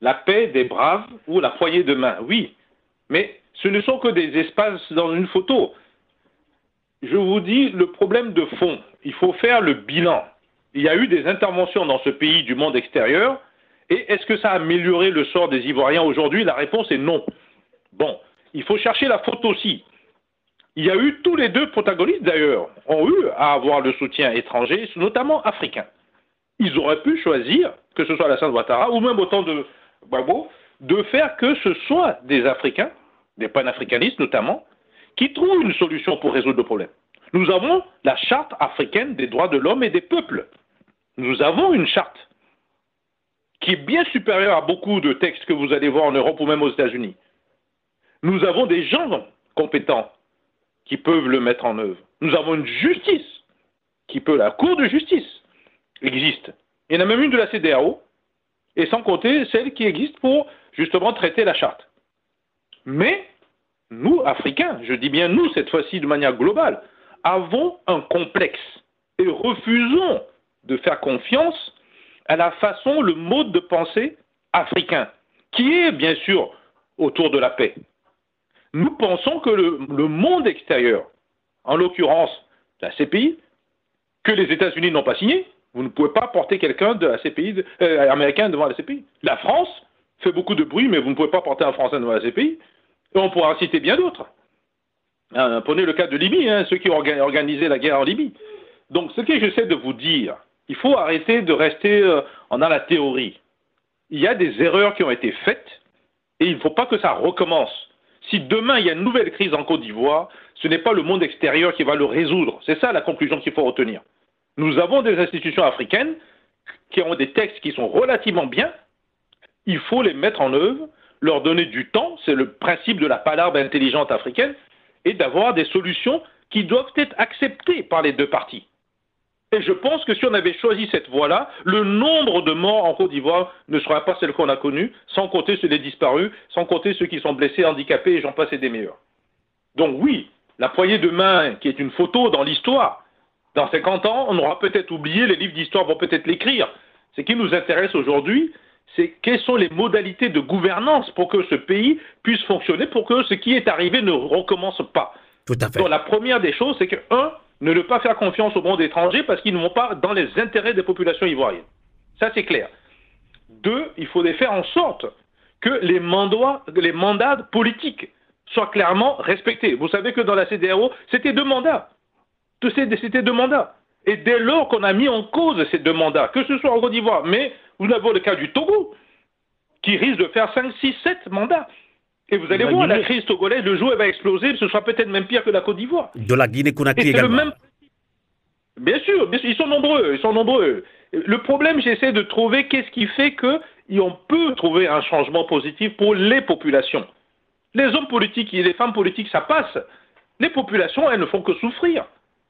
La paix des braves ou la poignée de main, oui. Mais ce ne sont que des espaces dans une photo. Je vous dis le problème de fond. Il faut faire le bilan. Il y a eu des interventions dans ce pays du monde extérieur. Et est-ce que ça a amélioré le sort des Ivoiriens aujourd'hui? La réponse est non. Bon, il faut chercher la faute aussi. Il y a eu tous les deux protagonistes d'ailleurs, ont eu à avoir le soutien étranger, notamment africain. Ils auraient pu choisir, que ce soit Alassane Ouattara ou même autant de Gbagbo, de faire que ce soit des Africains, des panafricanistes notamment, qui trouvent une solution pour résoudre le problème. Nous avons la charte africaine des droits de l'homme et des peuples. Nous avons une charte qui est bien supérieure à beaucoup de textes que vous allez voir en Europe ou même aux États-Unis. Nous avons des gens compétents qui peuvent le mettre en œuvre. Nous avons une justice qui peut, la Cour de justice existe. Il y en a même une de la CDAO, et sans compter celle qui existe pour justement traiter la charte. Mais nous, Africains, je dis bien nous cette fois-ci de manière globale, avons un complexe et refusons de faire confiance à la façon, le mode de pensée africain, qui est bien sûr autour de la paix. Nous pensons que le, monde extérieur, en l'occurrence la CPI, que les États-Unis n'ont pas signé, vous ne pouvez pas porter quelqu'un de la CPI, euh, américain devant la CPI. La France fait beaucoup de bruit, mais vous ne pouvez pas porter un Français devant la CPI. On pourra citer bien d'autres. Euh, prenez le cas de Libye, hein, ceux qui ont organisé la guerre en Libye. Donc, ce que j'essaie de vous dire, il faut arrêter de rester euh, en a la théorie. Il y a des erreurs qui ont été faites et il ne faut pas que ça recommence. Si demain il y a une nouvelle crise en Côte d'Ivoire, ce n'est pas le monde extérieur qui va le résoudre. C'est ça la conclusion qu'il faut retenir. Nous avons des institutions africaines qui ont des textes qui sont relativement bien. Il faut les mettre en œuvre, leur donner du temps, c'est le principe de la palarbe intelligente africaine, et d'avoir des solutions qui doivent être acceptées par les deux parties. Et je pense que si on avait choisi cette voie-là, le nombre de morts en Côte d'Ivoire ne serait pas celle qu'on a connue, sans compter ceux des disparus, sans compter ceux qui sont blessés, handicapés, et j'en passe et des meilleurs. Donc oui, la poignée de main, qui est une photo dans l'histoire, dans 50 ans, on aura peut-être oublié, les livres d'histoire vont peut-être l'écrire. Ce qui nous intéresse aujourd'hui, c'est quelles sont les modalités de gouvernance pour que ce pays puisse fonctionner, pour que ce qui est arrivé ne recommence pas. Tout à fait. Donc la première des choses, c'est que, un, ne pas faire confiance au monde étranger parce qu'ils ne vont pas dans les intérêts des populations ivoiriennes. Ça, c'est clair. Deux, il faut faire en sorte que les mandats, les mandats politiques soient clairement respectés. Vous savez que dans la CDRO, c'était deux mandats. C'était deux mandats. Et dès lors qu'on a mis en cause ces deux mandats, que ce soit en Côte d'Ivoire, mais vous avez le cas du Togo, qui risque de faire 5, 6, 7 mandats. Et vous allez voir, la crise togolaise, le jour, elle va exploser, ce sera peut-être même pire que la Côte d'Ivoire. De la Guinée-Conakry également. Le même... bien, sûr, bien sûr, ils sont nombreux, ils sont nombreux. Le problème, j'essaie de trouver qu'est-ce qui fait qu'on peut trouver un changement positif pour les populations. Les hommes politiques et les femmes politiques, ça passe. Les populations, elles ne font que souffrir.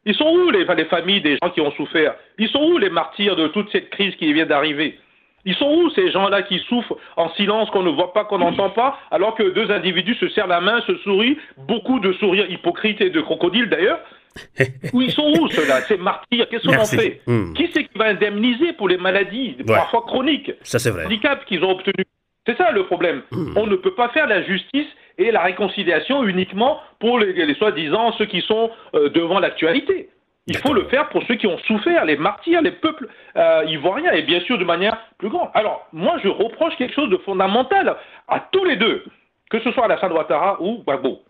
Ils sont où les, les familles des gens qui ont souffert? Ils sont où les martyrs de toute cette crise qui vient d'arriver? Ils sont où ces gens-là qui souffrent en silence, qu'on ne voit pas, qu'on n'entend pas, alors que deux individus se serrent la main, se sourient, beaucoup de sourires hypocrites et de crocodiles d'ailleurs Où ils sont où ceux-là Ces martyrs, qu'est-ce qu'on en fait hmm. Qui c'est qui va indemniser pour les maladies, parfois chroniques, ça c'est vrai. handicaps qu'ils ont obtenus C'est ça le problème. Hmm. On ne peut pas faire la justice et la réconciliation uniquement pour les, soi-disant ceux qui sont euh, devant l'actualité. Il faut le faire pour ceux qui ont souffert, les martyrs, les peuples euh, ivoiriens, et bien sûr de manière plus grande. Alors, moi, je reproche quelque chose de fondamental à tous les deux, que ce soit Alassane Ouattara ou Gbagbo.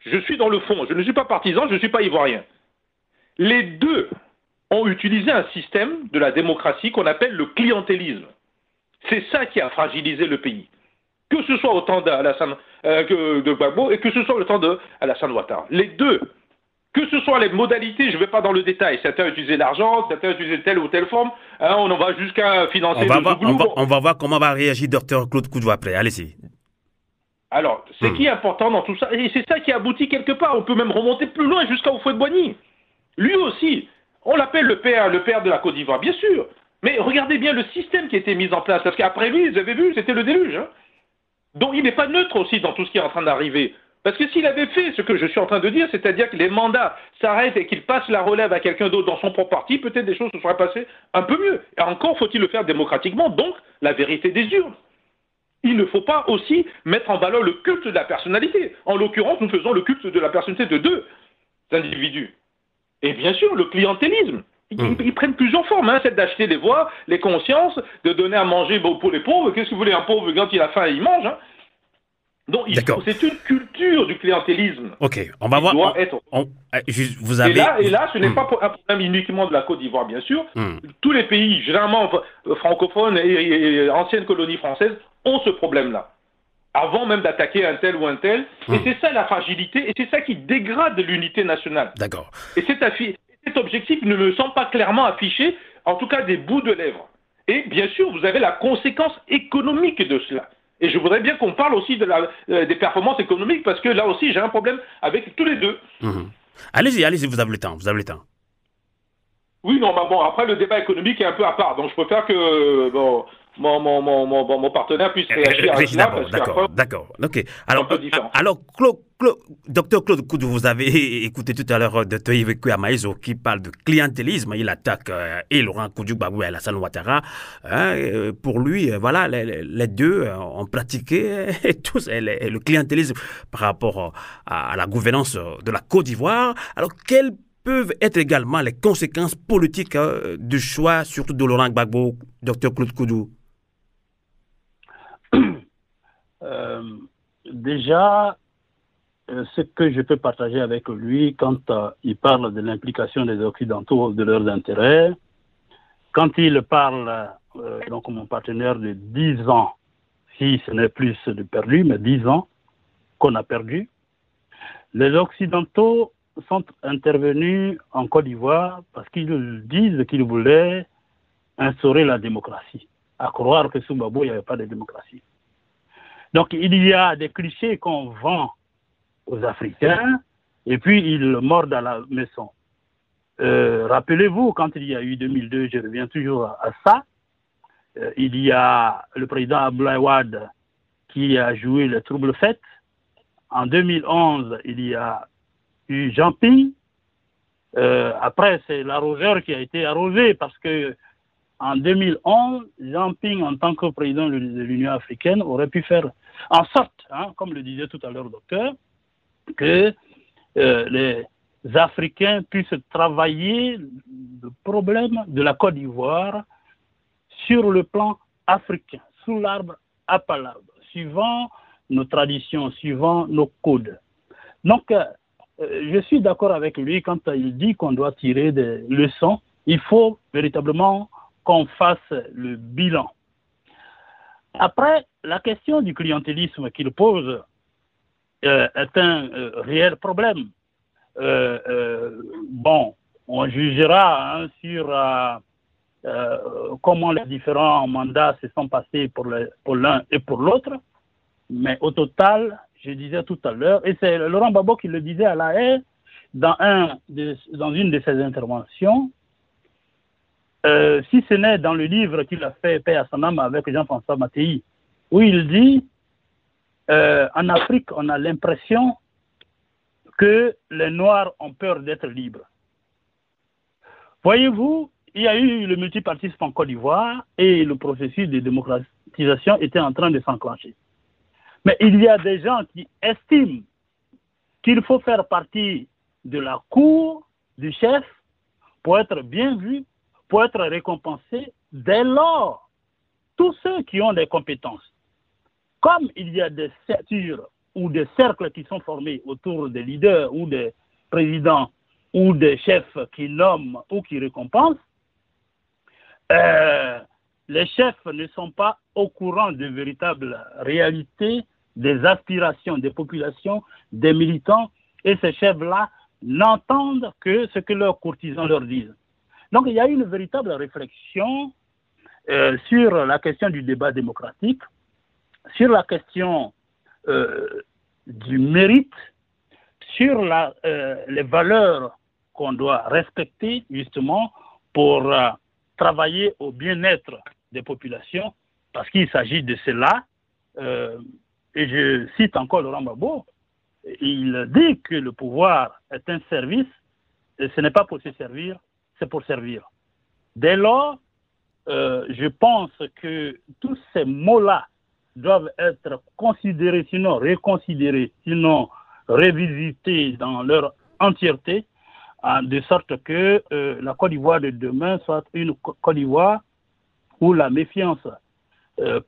Je suis dans le fond, je ne suis pas partisan, je ne suis pas ivoirien. Les deux ont utilisé un système de la démocratie qu'on appelle le clientélisme. C'est ça qui a fragilisé le pays. Que ce soit au temps d'Alassane, euh, de Gbagbo et que ce soit au temps d'Alassane Ouattara. Les deux que ce soit les modalités, je ne vais pas dans le détail. Certains utilisent l'argent, certains utilisent telle ou telle forme. Hein, on en va jusqu'à financer on va, voir, on, va, voir comment va réagir docteur Claude Coudou après. Allez-y. Alors, ce hmm. qui est important dans tout ça, et c'est ça qui aboutit quelque part. On peut même remonter plus loin jusqu'à Oufouet de Boigny. Lui aussi, on l'appelle le père, le père de la Côte d'Ivoire, bien sûr. Mais regardez bien le système qui a été mis en place. Parce qu'après lui, vous avez vu, c'était le déluge. Hein. Donc il n'est pas neutre aussi dans tout ce qui est en train d'arriver. Parce que s'il avait fait ce que je suis en train de dire, c'est-à-dire que les mandats s'arrêtent et qu'il passe la relève à quelqu'un d'autre dans son propre parti, peut-être des choses se seraient passées un peu mieux. Et encore faut-il le faire démocratiquement, donc la vérité des urnes. Il ne faut pas aussi mettre en valeur le culte de la personnalité. En l'occurrence, nous faisons le culte de la personnalité de deux individus. Et bien sûr, le clientélisme. Ils, hmm. prennent plusieurs formes, hein, c'est d'acheter les voix, les consciences, de donner à manger pour les pauvres. Qu'est-ce que vous voulez, un pauvre, quand il a faim, il mange. Hein. Donc, c'est une culture du clientélisme. Ok, on va voir. être... Eh, vous avez... et, là, ce n'est hmm. pas un problème uniquement de la Côte d'Ivoire, bien sûr. Hmm. Tous les pays, généralement francophones et, anciennes colonies françaises, ont ce problème-là. Avant même d'attaquer un tel ou un tel. Et hmm. c'est ça la fragilité, et c'est ça qui dégrade l'unité nationale. D'accord. Et cet, cet objectif ne me semble pas clairement affiché, en tout cas des bouts de lèvres. Et bien sûr, vous avez la conséquence économique de cela. Et je voudrais bien qu'on parle aussi de la, euh, des performances économiques parce que là aussi j'ai un problème avec tous les deux. Mhm. Allez-y, allez-y, vous avez le temps, vous avez le temps. Oui, non, bah bon, après le débat économique est un peu à part, donc je préfère que bon, mon, mon, mon, mon, mon partenaire puisse réagir à cela. D'accord, d'accord, d'accord. Ok. Alors, alors Claude, Claude, docteur Claude Koudou, vous avez écouté tout à l'heure de Toïve Kouamaïzo qui parle de clientélisme. Il attaque euh, et Laurent Koudou Babou et Alassane Ouattara. Hein, euh, pour lui, euh, voilà, les, deux ont pratiqué tous le clientélisme par rapport à, à la gouvernance de la Côte d'Ivoire. Alors, quel peuvent être également les conséquences politiques euh, du choix, surtout de Laurent Gbagbo, docteur Claude Koudou? Euh, Déjà, euh, ce que je peux partager avec lui quand il parle de l'implication des Occidentaux de leurs intérêts, quand il parle, donc mon partenaire, de 10 ans, si ce n'est plus de perdu, mais 10 ans qu'on a perdu, les Occidentaux sont intervenus en Côte d'Ivoire parce qu'ils disent qu'ils voulaient instaurer la démocratie. À croire que sous Babo, il n'y avait pas de démocratie. Donc il y a des clichés qu'on vend aux Africains et puis ils mordent à la maison. Euh, rappelez-vous, quand il y a eu 2002, je reviens toujours à, ça, euh, il y a le président Abdoulaye qui a joué le trouble fait. En 2011, il y a Jean Ping. Euh, après, c'est l'arroseur qui a été arrosé parce que en 2011, Jean Ping, en tant que président de l'Union africaine, aurait pu faire en sorte, hein, comme le disait tout à l'heure le docteur, que euh, les Africains puissent travailler le problème de la Côte d'Ivoire sur le plan africain, sous l'arbre à palabre, suivant nos traditions, suivant nos codes. Donc, euh, euh, je suis d'accord avec lui quand il dit qu'on doit tirer des leçons. Il faut véritablement qu'on fasse le bilan. Après, la question du clientélisme qu'il pose euh, est un euh, réel problème. bon, on jugera hein, sur comment les différents mandats se sont passés pour l'un et pour l'autre, mais au total, je disais tout à l'heure, et c'est Laurent Babo qui le disait à la haie dans une de ses interventions, euh, si ce n'est dans le livre qu'il a fait, son âme, avec Jean-François Mattei, où il dit euh, En Afrique, on a l'impression que les Noirs ont peur d'être libres. Voyez-vous, il y a eu le multipartisme en Côte d'Ivoire et le processus de démocratisation était en train de s'enclencher. Mais il y a des gens qui estiment qu'il faut faire partie de la cour du chef pour être bien vu, pour être récompensé. Dès lors, tous ceux qui ont des compétences, comme il y a des ceintures ou des cercles qui sont formés autour des leaders ou des présidents ou des chefs qui nomment ou qui récompensent, euh, les chefs ne sont pas au courant de véritables réalités des aspirations des populations, des militants, et ces chefs-là n'entendent que ce que leurs courtisans leur disent. Donc il y a une véritable réflexion euh, sur la question du débat démocratique, sur la question euh, du mérite, sur euh, les valeurs qu'on doit respecter justement pour travailler au bien-être des populations, parce qu'il s'agit de cela. Et je cite encore Laurent Gbagbo, il dit que le pouvoir est un service, et ce n'est pas pour se servir, c'est pour servir. Dès lors, euh, je pense que tous ces mots-là doivent être considérés, sinon reconsidérés, sinon revisités dans leur entièreté, de sorte que euh, la Côte d'Ivoire de demain soit une Côte d'Ivoire où la méfiance euh,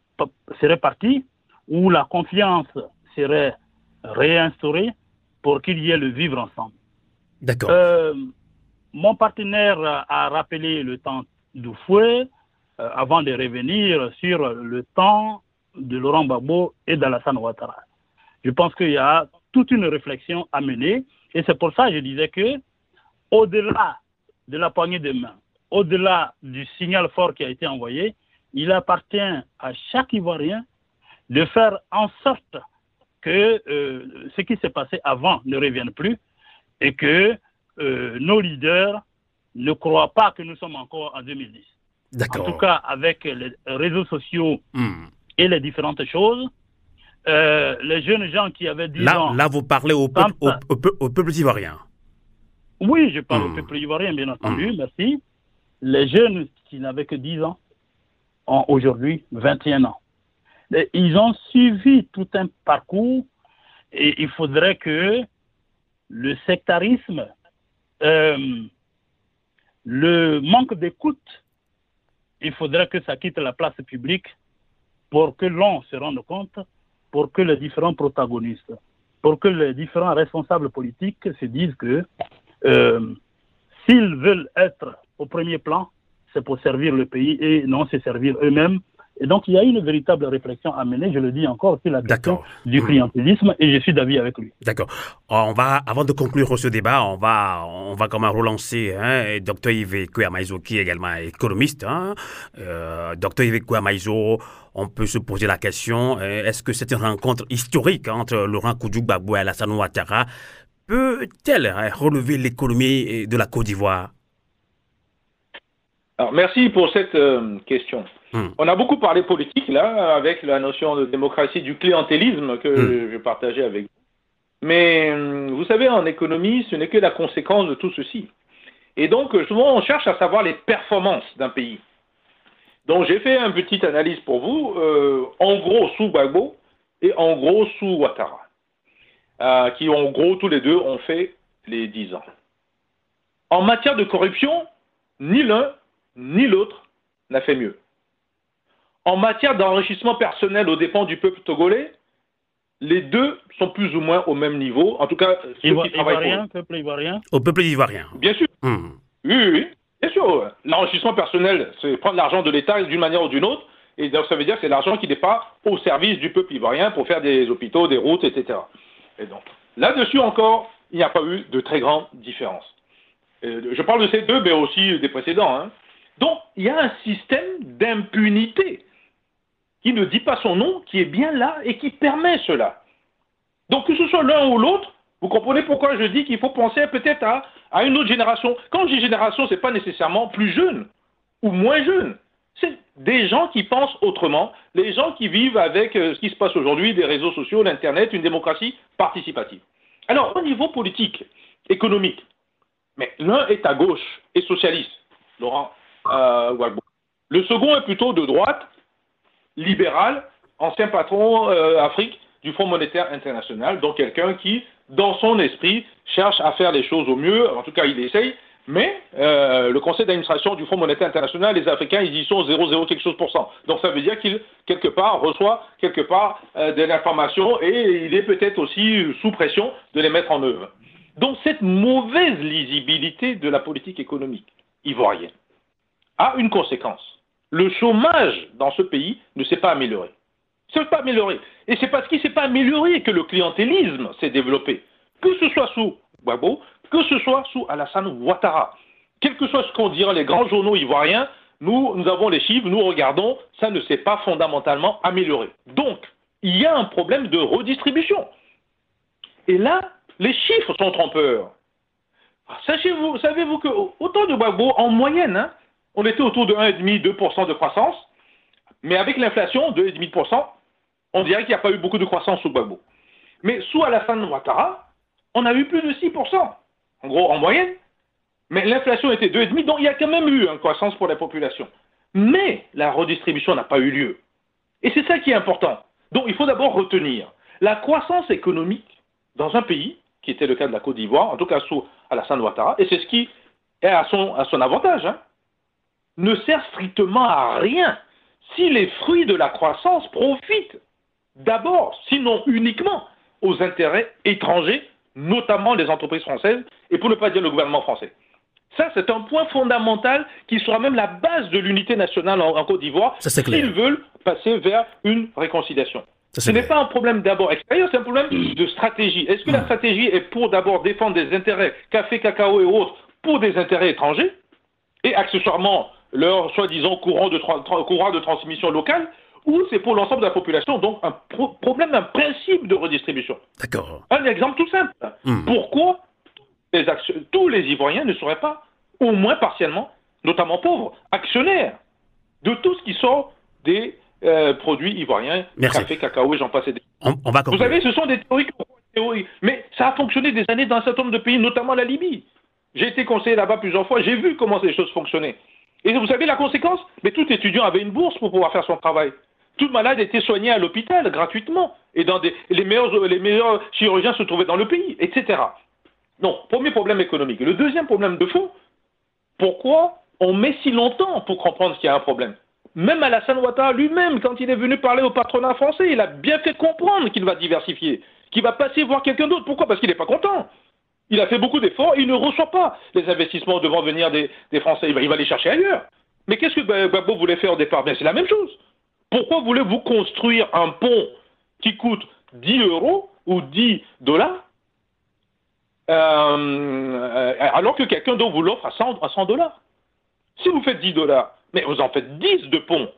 serait partie, où la confiance serait réinstaurée pour qu'il y ait le vivre ensemble. D'accord. Mon partenaire a rappelé le temps du fouet euh, avant de revenir sur le temps de Laurent Gbagbo et d'Alassane Ouattara. Je pense qu'il y a toute une réflexion à mener et c'est pour ça que je disais que au-delà de la poignée de main, au-delà du signal fort qui a été envoyé, il appartient à chaque Ivoirien de faire en sorte que euh, ce qui s'est passé avant ne revienne plus et que euh, nos leaders ne croient pas que nous sommes encore en 2010. en tout cas avec les réseaux sociaux hmm. et les différentes choses, euh, les jeunes gens qui avaient 10 là, ans... Là, vous parlez au peuple, au, peuple ivoirien. Oui, je parle au hmm. peuple ivoirien, bien entendu, hmm. merci. Les jeunes qui n'avaient que 10 ans ont aujourd'hui 21 ans. ils ont suivi tout un parcours et il faudrait que le sectarisme, euh, le manque d'écoute, il faudrait que ça quitte la place publique pour que l'on se rende compte, pour que les différents protagonistes, pour que les différents responsables politiques se disent que euh, s'ils veulent être au premier plan, c'est pour servir le pays et non se servir eux-mêmes et donc, il y a une véritable réflexion à mener, je le dis encore, sur la question du hmm. clientélisme, et je suis d'avis avec lui. D'accord. On va, avant de conclure ce débat, on va, on va quand même relancer hein, Dr Yves Kouamaizo, qui est également économiste. Hein. Euh, Dr Yves Kouamaizo, on peut se poser la question, euh, est-ce que cette rencontre historique entre Laurent Koudjou-Gbagbo et Alassane Ouattara peut-elle hein, relever l'économie de la Côte d'Ivoire? Alors, merci pour cette euh, question. Hmm. On a beaucoup parlé politique là, avec la notion de démocratie, du clientélisme que hmm. je partageais avec vous. Mais hum, vous savez, en économie, ce n'est que la conséquence de tout ceci. Et donc, souvent, on cherche à savoir les performances d'un pays. Donc, j'ai fait une petite analyse pour vous, euh, en gros sous Gbagbo et en gros sous Ouattara, euh, qui en gros tous les deux ont fait les 10 ans. En matière de corruption, ni l'un ni l'autre n'a fait mieux. En matière d'enrichissement personnel aux dépens du peuple togolais, les deux sont plus ou moins au même niveau. En tout cas, ceux qui travaillent pour peuple ivoirien? Au peuple ivoirien. Bien sûr. Hmm. Oui, oui, bien sûr. L'enrichissement personnel, c'est prendre l'argent de l'État d'une manière ou d'une autre. Et donc, ça veut dire que c'est l'argent qui n'est pas au service du peuple ivoirien pour faire des hôpitaux, des routes, etc. Et donc, là-dessus encore, il n'y a pas eu de très grande différence. je parle de ces deux, mais aussi des précédents. Hein. Donc, il y a un système d'impunité qui ne dit pas son nom, qui est bien là et qui permet cela. Donc, que ce soit l'un ou l'autre, vous comprenez pourquoi je dis qu'il faut penser peut-être à, une autre génération. Quand je dis génération, ce n'est pas nécessairement plus jeune ou moins jeune. C'est des gens qui pensent autrement, les gens qui vivent avec euh, ce qui se passe aujourd'hui, des réseaux sociaux, l'Internet, une démocratie participative. Alors, au niveau politique, économique, mais l'un est à gauche et socialiste, Laurent euh, le second est plutôt de droite, libéral, ancien patron euh, Afrique du Fonds monétaire international, donc quelqu'un qui, dans son esprit, cherche à faire les choses au mieux, en tout cas il essaye, mais euh, le conseil d'administration du Fonds monétaire international, les Africains, ils y sont 0,0 quelque chose pour cent. Donc ça veut dire qu'il, quelque part, reçoit quelque part de l'information et il est peut-être aussi sous pression de les mettre en œuvre. Donc cette mauvaise lisibilité de la politique économique ivoirienne a une conséquence. Le chômage dans ce pays ne s'est pas amélioré. Ne s'est pas amélioré. Et c'est parce qu'il ne s'est pas amélioré que le clientélisme s'est développé. Que ce soit sous Gbagbo, que ce soit sous Alassane Ouattara. Quel que soit ce qu'on dira les grands journaux ivoiriens, nous, avons les chiffres, nous regardons, ça ne s'est pas fondamentalement amélioré. Donc, il y a un problème de redistribution. Et là, les chiffres sont trompeurs. Sachez-vous, savez-vous que autant de Gbagbo, en moyenne, hein, on était autour de 1,5-2% de croissance, mais avec l'inflation, 2,5%, on dirait qu'il n'y a pas eu beaucoup de croissance sous Gbagbo. Mais sous Alassane Ouattara, on a eu plus de 6%, en gros en moyenne, mais l'inflation était 2,5%, donc il y a quand même eu une croissance pour la population. Mais la redistribution n'a pas eu lieu. Et c'est ça qui est important. Donc il faut d'abord retenir la croissance économique dans un pays, qui était le cas de la Côte d'Ivoire, en tout cas sous Alassane Ouattara, et c'est ce qui est à son, avantage. Hein ne sert strictement à rien si les fruits de la croissance profitent d'abord, sinon uniquement, aux intérêts étrangers, notamment les entreprises françaises, et pour ne pas dire le gouvernement français. Ça, c'est un point fondamental qui sera même la base de l'unité nationale en, Côte d'Ivoire s'ils veulent passer vers une réconciliation. Ce n'est pas un problème d'abord extérieur, c'est un problème de stratégie. Est-ce que la stratégie est pour d'abord défendre des intérêts, café, cacao et autres, pour des intérêts étrangers, et accessoirement leur soi-disant courant de, courant de transmission locale, ou c'est pour l'ensemble de la population, donc un problème, un principe de redistribution. D'accord. Un exemple tout simple. Hmm. Pourquoi tous les Ivoiriens ne seraient pas, au moins partiellement, notamment pauvres, actionnaires de tout ce qui sort des euh, produits ivoiriens, café, cacao et j'en passe des. On, va Vous savez, ce sont des théories, théories, mais ça a fonctionné des années dans un certain nombre de pays, notamment la Libye. J'ai été conseiller là-bas plusieurs fois, j'ai vu comment ces choses fonctionnaient. Et vous savez la conséquence Mais tout étudiant avait une bourse pour pouvoir faire son travail. Tout malade était soigné à l'hôpital gratuitement. Et dans des, les, meilleurs, chirurgiens se trouvaient dans le pays, etc. Donc, premier problème économique. Le deuxième problème de fond, pourquoi on met si longtemps pour comprendre qu'il y a un problème Même Alassane Ouattara lui-même, quand il est venu parler au patronat français, il a bien fait comprendre qu'il va diversifier, qu'il va passer voir quelqu'un d'autre. Pourquoi? Parce qu'il n'est pas content. Il a fait beaucoup d'efforts il ne reçoit pas les investissements devant venir des, Français. Il va, les chercher ailleurs. Mais qu'est-ce que Gbagbo voulait faire au départ? Bien, c'est la même chose. Pourquoi voulez-vous construire un pont qui coûte 10 euros ou 10 dollars euh, alors que quelqu'un d'autre vous l'offre à 100, à 100 dollars? Si vous faites 10 dollars, mais vous en faites 10 de pont.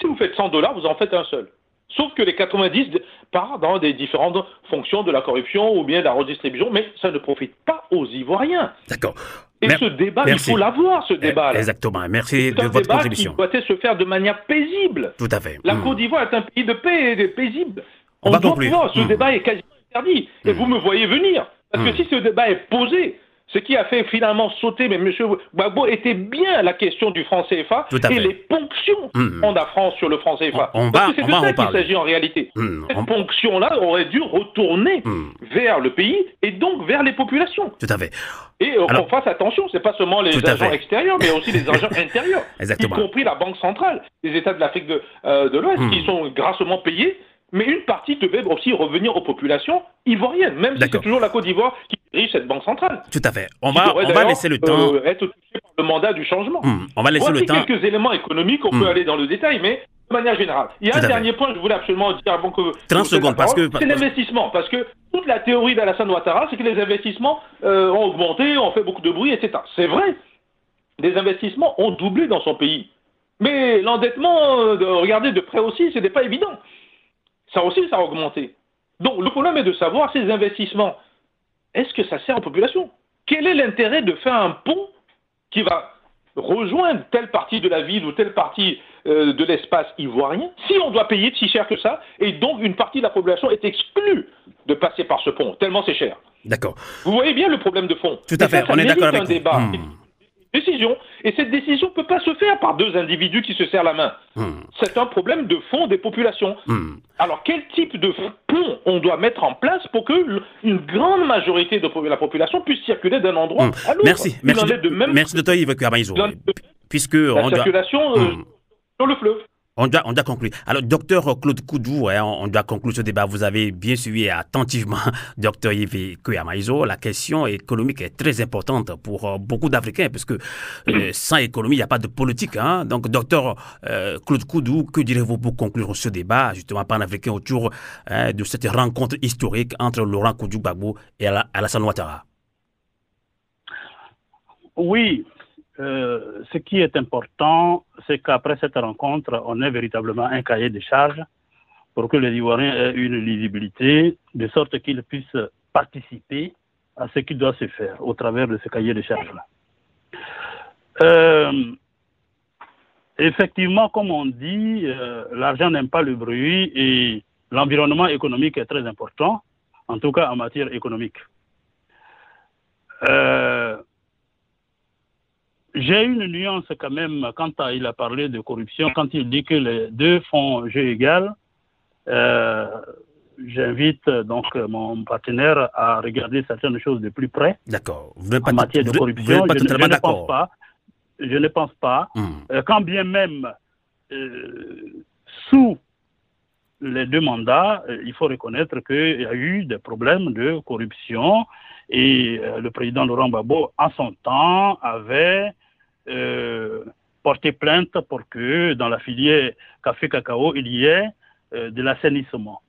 Si vous faites 100 dollars, vous en faites un seul. Sauf que les 90 partent dans des différentes fonctions de la corruption ou bien de la redistribution, mais ça ne profite pas aux Ivoiriens. D'accord. Et ce débat, il faut l'avoir, ce eh, débat. -là. Exactement. Merci de votre débat contribution. Qui doit se faire de manière paisible. Tout à fait. La hmm. Côte d'Ivoire est un pays de paix et de paisible. On, va doit pouvoir. Ce hmm. débat est quasiment interdit. Et hmm. vous me voyez venir. Parce que si ce débat est posé, ce qui a fait finalement sauter, mais M. Gbagbo était bien la question du franc CFA et les ponctions mmh. en la France sur le franc CFA. On, va, c'est de ça qu'il s'agit en réalité. Mmh. Cette ponction-là aurait dû retourner mmh. vers le pays et donc vers les populations. Tout à fait. Et euh, qu'on fasse attention, c'est pas seulement les agents extérieurs, mais aussi les agents intérieurs, y compris la Banque centrale, les États de l'Afrique de, euh, de l'Ouest, qui sont grassement payés mais une partie devait aussi revenir aux populations ivoiriennes, même si c'est toujours la Côte d'Ivoire qui dirige cette banque centrale. Tout à fait. On va, on va laisser le temps. Euh, être touché par le mandat du changement. Hmm, on va laisser le temps. quelques éléments économiques, on peut hmm. aller dans le détail, mais de manière générale. Il y a un dernier point que je voulais absolument dire avant que. 30 secondes, parce que. C'est l'investissement, parce que toute la théorie d'Alassane Ouattara, c'est que les investissements euh, ont augmenté, ont fait beaucoup de bruit, etc. C'est vrai. Les investissements ont doublé dans son pays. Mais l'endettement, euh, regardez de près aussi, ce n'est pas évident ça aussi, ça a augmenté. Donc le problème est de savoir ces investissements, est-ce que ça sert aux populations? Quel est l'intérêt de faire un pont qui va rejoindre telle partie de la ville ou telle partie euh, de l'espace ivoirien si on doit payer si cher que ça et donc une partie de la population est exclue de passer par ce pont, tellement c'est cher? D'accord. Vous voyez bien le problème de fond. Tout à fait, on est d'accord avec un débat. Hmm décision. Et cette décision ne peut pas se faire par deux individus qui se serrent la main. Hmm. C'est un problème de fond des populations. Hmm. Alors, quel type de pont on doit mettre en place pour que une grande majorité de la population puisse circuler d'un endroit hmm. à l'autre? Merci. Merci de, même... merci de toi, Yves Puisque la on circulation doit... Euh, sur le fleuve. On doit, on doit conclure. Alors, docteur Claude Koudou, hein, on doit conclure ce débat. Vous avez bien suivi attentivement docteur Yves Kuyamaizo. La question économique est très importante pour euh, beaucoup d'Africains, parce que euh, sans économie, il n'y a pas de politique. Hein. Donc, docteur euh, Claude Koudou, que direz-vous pour conclure ce débat, justement, pan-africain, autour hein, de cette rencontre historique entre Laurent Koudou Gbagbo et Alassane Ouattara? Oui, euh, ce qui est important, c'est qu'après cette rencontre, on ait véritablement un cahier de charges pour que les Ivoiriens aient une lisibilité, de sorte qu'ils puissent participer à ce qui doit se faire au travers de ce cahier de charges-là. Euh, effectivement, comme on dit, euh, l'argent n'aime pas le bruit et l'environnement économique est très important, en tout cas en matière économique. J'ai une nuance quand même quand il a parlé de corruption, quand il dit que les deux font jeu égal. Euh, j'invite donc mon partenaire à regarder certaines choses de plus près. D'accord. En matière de corruption, je, ne pense pas. Je ne pense pas. Hmm. Euh, quand bien même euh, sous les deux mandats, il faut reconnaître qu'il y a eu des problèmes de corruption et le président Laurent Gbagbo, en son temps, avait porter plainte pour que dans la filière café-cacao, il y ait euh, de l'assainissement.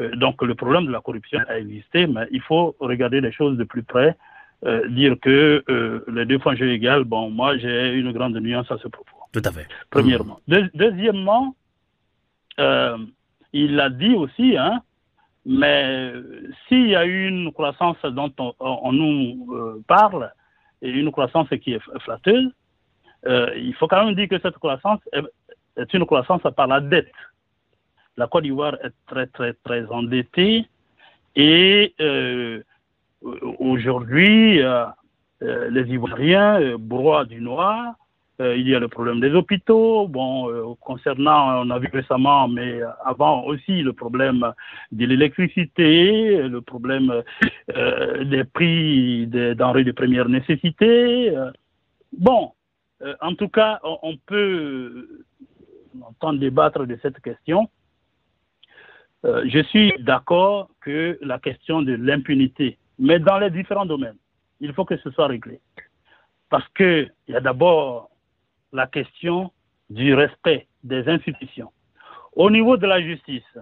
Euh, donc le problème de la corruption a existé, mais il faut regarder les choses de plus près, dire que les deux jeu égal, bon, moi j'ai une grande nuance à ce propos. Tout à fait. Premièrement. deuxièmement, il a dit aussi, hein, mais s'il y a eu une croissance dont on nous parle, et une croissance qui est flatteuse, euh, il faut quand même dire que cette croissance c'est une croissance par la dette. La Côte d'Ivoire est très, très, très endettée et euh, aujourd'hui, euh, les Ivoiriens broient du noir. il y a le problème des hôpitaux. Bon, concernant, on a vu récemment, mais avant aussi, le problème de l'électricité, le problème des prix des denrées de première nécessité. bon, en tout cas, on, peut entendre débattre de cette question. Euh, je suis d'accord que la question de l'impunité, mais dans les différents domaines, il faut que ce soit réglé. Parce qu'il y a d'abord la question du respect des institutions. Au niveau de la justice,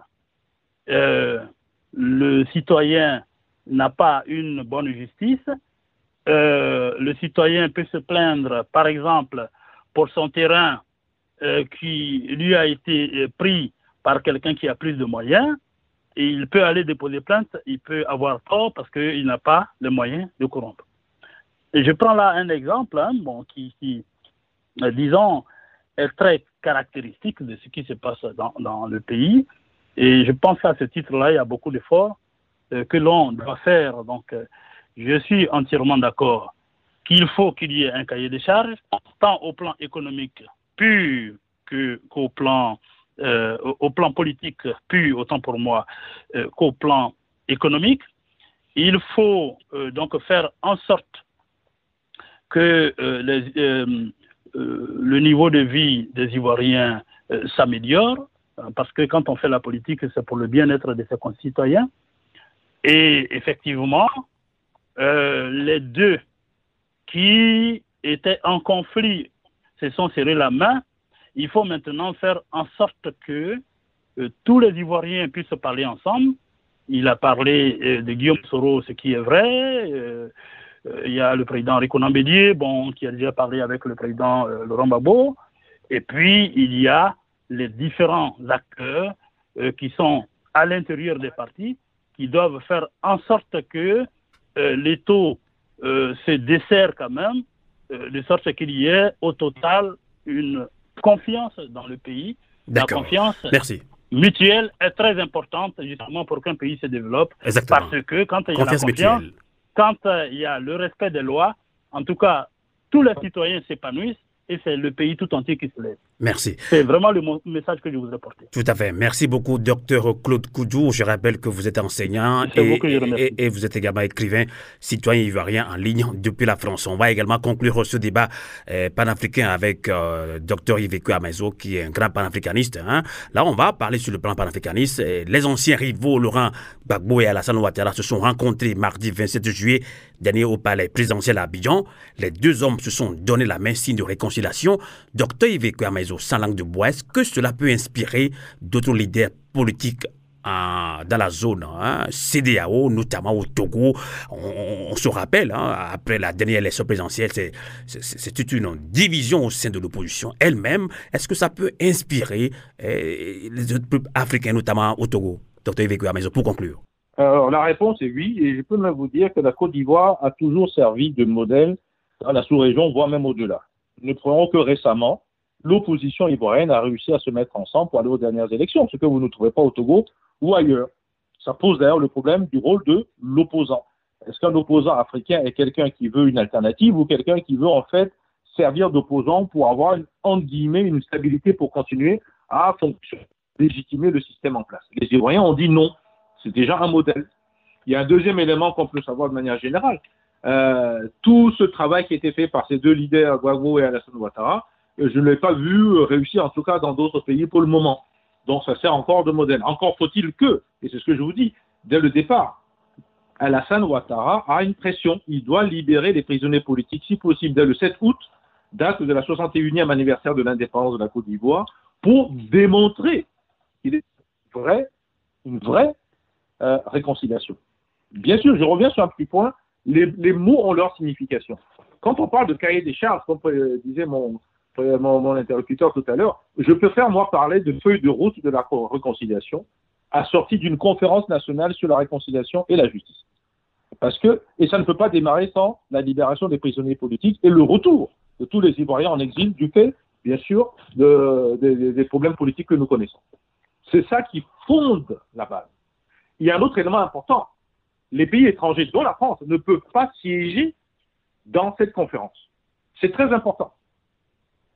euh, le citoyen n'a pas une bonne justice. Euh, le citoyen peut se plaindre, par exemple, pour son terrain qui lui a été pris par quelqu'un qui a plus de moyens, et il peut aller déposer plainte, il peut avoir tort parce qu'il n'a pas les moyens de corrompre. Et je prends là un exemple hein, bon, qui, euh, disons, est très caractéristique de ce qui se passe dans, le pays. Et je pense qu'à ce titre-là, il y a beaucoup d'efforts euh, que l'on doit faire. Donc, euh, je suis entièrement d'accord qu'il faut qu'il y ait un cahier des charges, tant au plan économique pur qu'au plan euh, au plan politique pur, autant pour moi, euh, qu'au plan économique. Il faut euh, donc faire en sorte que le niveau de vie des Ivoiriens s'améliore, parce que quand on fait la politique, c'est pour le bien-être de ses concitoyens. Et effectivement, les deux qui étaient en conflit se sont serrés la main il faut maintenant faire en sorte que euh, tous les Ivoiriens puissent parler ensemble. Il a parlé euh, de Guillaume Soro, ce qui est vrai. Euh, il y a le président Rico Nambédier, bon, qui a déjà parlé avec le président Laurent Gbagbo. Et puis, il y a les différents acteurs qui sont à l'intérieur des partis, qui doivent faire en sorte que les taux se desserrent quand même, de sorte qu'il y ait au total une confiance dans le pays. La confiance Merci. mutuelle est très importante justement pour qu'un pays se développe. Exactement. Parce que quand il y a la confiance, quand euh, il y a le respect des lois, en tout cas, tous les citoyens s'épanouissent et c'est le pays tout entier qui se lève. Merci. C'est vraiment le message que je vous ai porté. Tout à fait. Merci beaucoup, docteur Claude Koudou. Je rappelle que vous êtes enseignant et, et, et, vous êtes également écrivain, citoyen ivoirien en ligne depuis la France. On va également conclure ce débat euh, panafricain avec euh, docteur Yveco Amazo, qui est un grand panafricaniste. Hein. Là, on va parler sur le plan panafricaniste. Les anciens rivaux, Laurent Gbagbo et Alassane Ouattara, se sont rencontrés mardi 27 juillet dernier au palais présidentiel à Abidjan. Les deux hommes se sont donné la main signe de réconciliation. Docteur Yveco Amazo sans langue de bois, est-ce que cela peut inspirer d'autres leaders politiques dans la zone hein, CDAO, notamment au Togo. On, se rappelle, hein, après la dernière élection présidentielle, c'est une division au sein de l'opposition elle-même. Est-ce que ça peut inspirer eh, les autres peuples africains, notamment au Togo? Dr Yves Maison, pour conclure. La réponse est oui, et je peux même vous dire que la Côte d'Ivoire a toujours servi de modèle dans la sous-région, voire même au-delà. Ne prenons que récemment l'opposition ivoirienne a réussi à se mettre ensemble pour aller aux dernières élections, ce que vous ne trouvez pas au Togo ou ailleurs. Ça pose d'ailleurs le problème du rôle de l'opposant. Est-ce qu'un opposant africain est quelqu'un qui veut une alternative ou quelqu'un qui veut en fait servir d'opposant pour avoir, une, entre guillemets, une stabilité pour continuer à fonctionner, légitimer le système en place? Les Ivoiriens ont dit non. C'est déjà un modèle. Il y a un deuxième élément qu'on peut savoir de manière générale. Euh, tout ce travail qui a été fait par ces deux leaders, Guago et Alassane Ouattara, je ne l'ai pas vu réussir, en tout cas dans d'autres pays pour le moment. Donc ça sert encore de modèle. Encore faut-il que, et c'est ce que je vous dis, dès le départ, Alassane Ouattara a une pression. Il doit libérer les prisonniers politiques, si possible, dès le 7 août, date de la 61e anniversaire de l'indépendance de la Côte d'Ivoire, pour démontrer qu'il est vrai, une vraie euh, réconciliation. Bien sûr, je reviens sur un petit point, les, les, mots ont leur signification. Quand on parle de cahier des charges, comme euh, disait mon, mon, interlocuteur tout à l'heure, je préfère, moi, parler de feuille de route de la réconciliation, assortie d'une conférence nationale sur la réconciliation et la justice. Parce que, et ça ne peut pas démarrer sans la libération des prisonniers politiques et le retour de tous les Ivoiriens en exil du fait bien sûr, des problèmes politiques que nous connaissons. C'est ça qui fonde la base. Il y a un autre élément important. Les pays étrangers, dont la France, ne peuvent pas siéger dans cette conférence. C'est très important.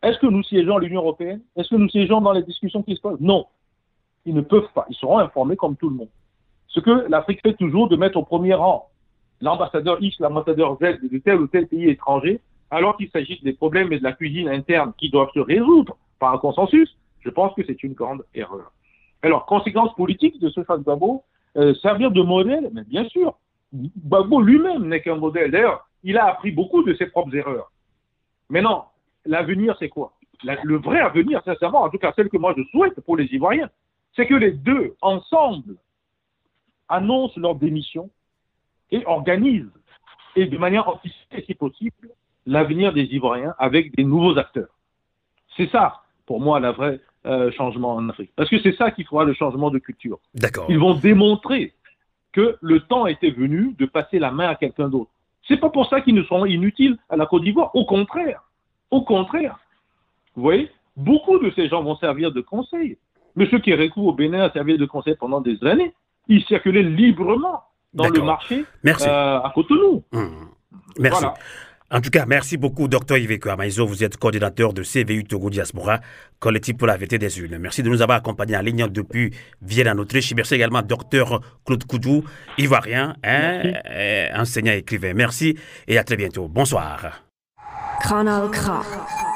Est-ce que nous siégeons à l'Union européenne? Est-ce que nous siégeons dans les discussions qui se posent? Non. Ils ne peuvent pas. Ils seront informés comme tout le monde. Ce que l'Afrique fait toujours de mettre au premier rang l'ambassadeur X, l'ambassadeur Z de tel ou tel pays étranger, alors qu'il s'agit des problèmes et de la cuisine interne qui doivent se résoudre par un consensus, je pense que c'est une grande erreur. Alors, conséquence politique de ce fait Gbagbo, euh, servir de modèle, mais bien sûr, Gbagbo lui-même n'est qu'un modèle. D'ailleurs, il a appris beaucoup de ses propres erreurs. Mais non, l'avenir, c'est quoi? Le vrai avenir, sincèrement, en tout cas celle que moi je souhaite pour les Ivoiriens, c'est que les deux, ensemble, annoncent leur démission et organisent, et de manière anticipée si possible, l'avenir des Ivoiriens avec des nouveaux acteurs. C'est ça, pour moi, le vrai euh, changement en Afrique. Parce que c'est ça qui fera le changement de culture. D'accord. Ils vont démontrer que le temps était venu de passer la main à quelqu'un d'autre. C'est pas pour ça qu'ils ne seront inutiles à la Côte d'Ivoire. Au contraire. Au contraire. Vous voyez, beaucoup de ces gens vont servir de conseil. Monsieur Kérékou au Bénin a servi de conseil pendant des années. Il circulait librement dans le marché Merci. Euh, à Cotonou. Hum. Merci. En tout cas, merci beaucoup, Dr Yves Amaizo. Vous êtes coordinateur de CVU Togo Diaspora, collectif pour la vérité des urnes. Merci de nous avoir accompagnés en ligne depuis Vienne en Autriche. Merci également, Dr Claude Koudou, ivoirien, hein, euh, enseignant et écrivain. Merci et à très bientôt. Bonsoir. Kanal K.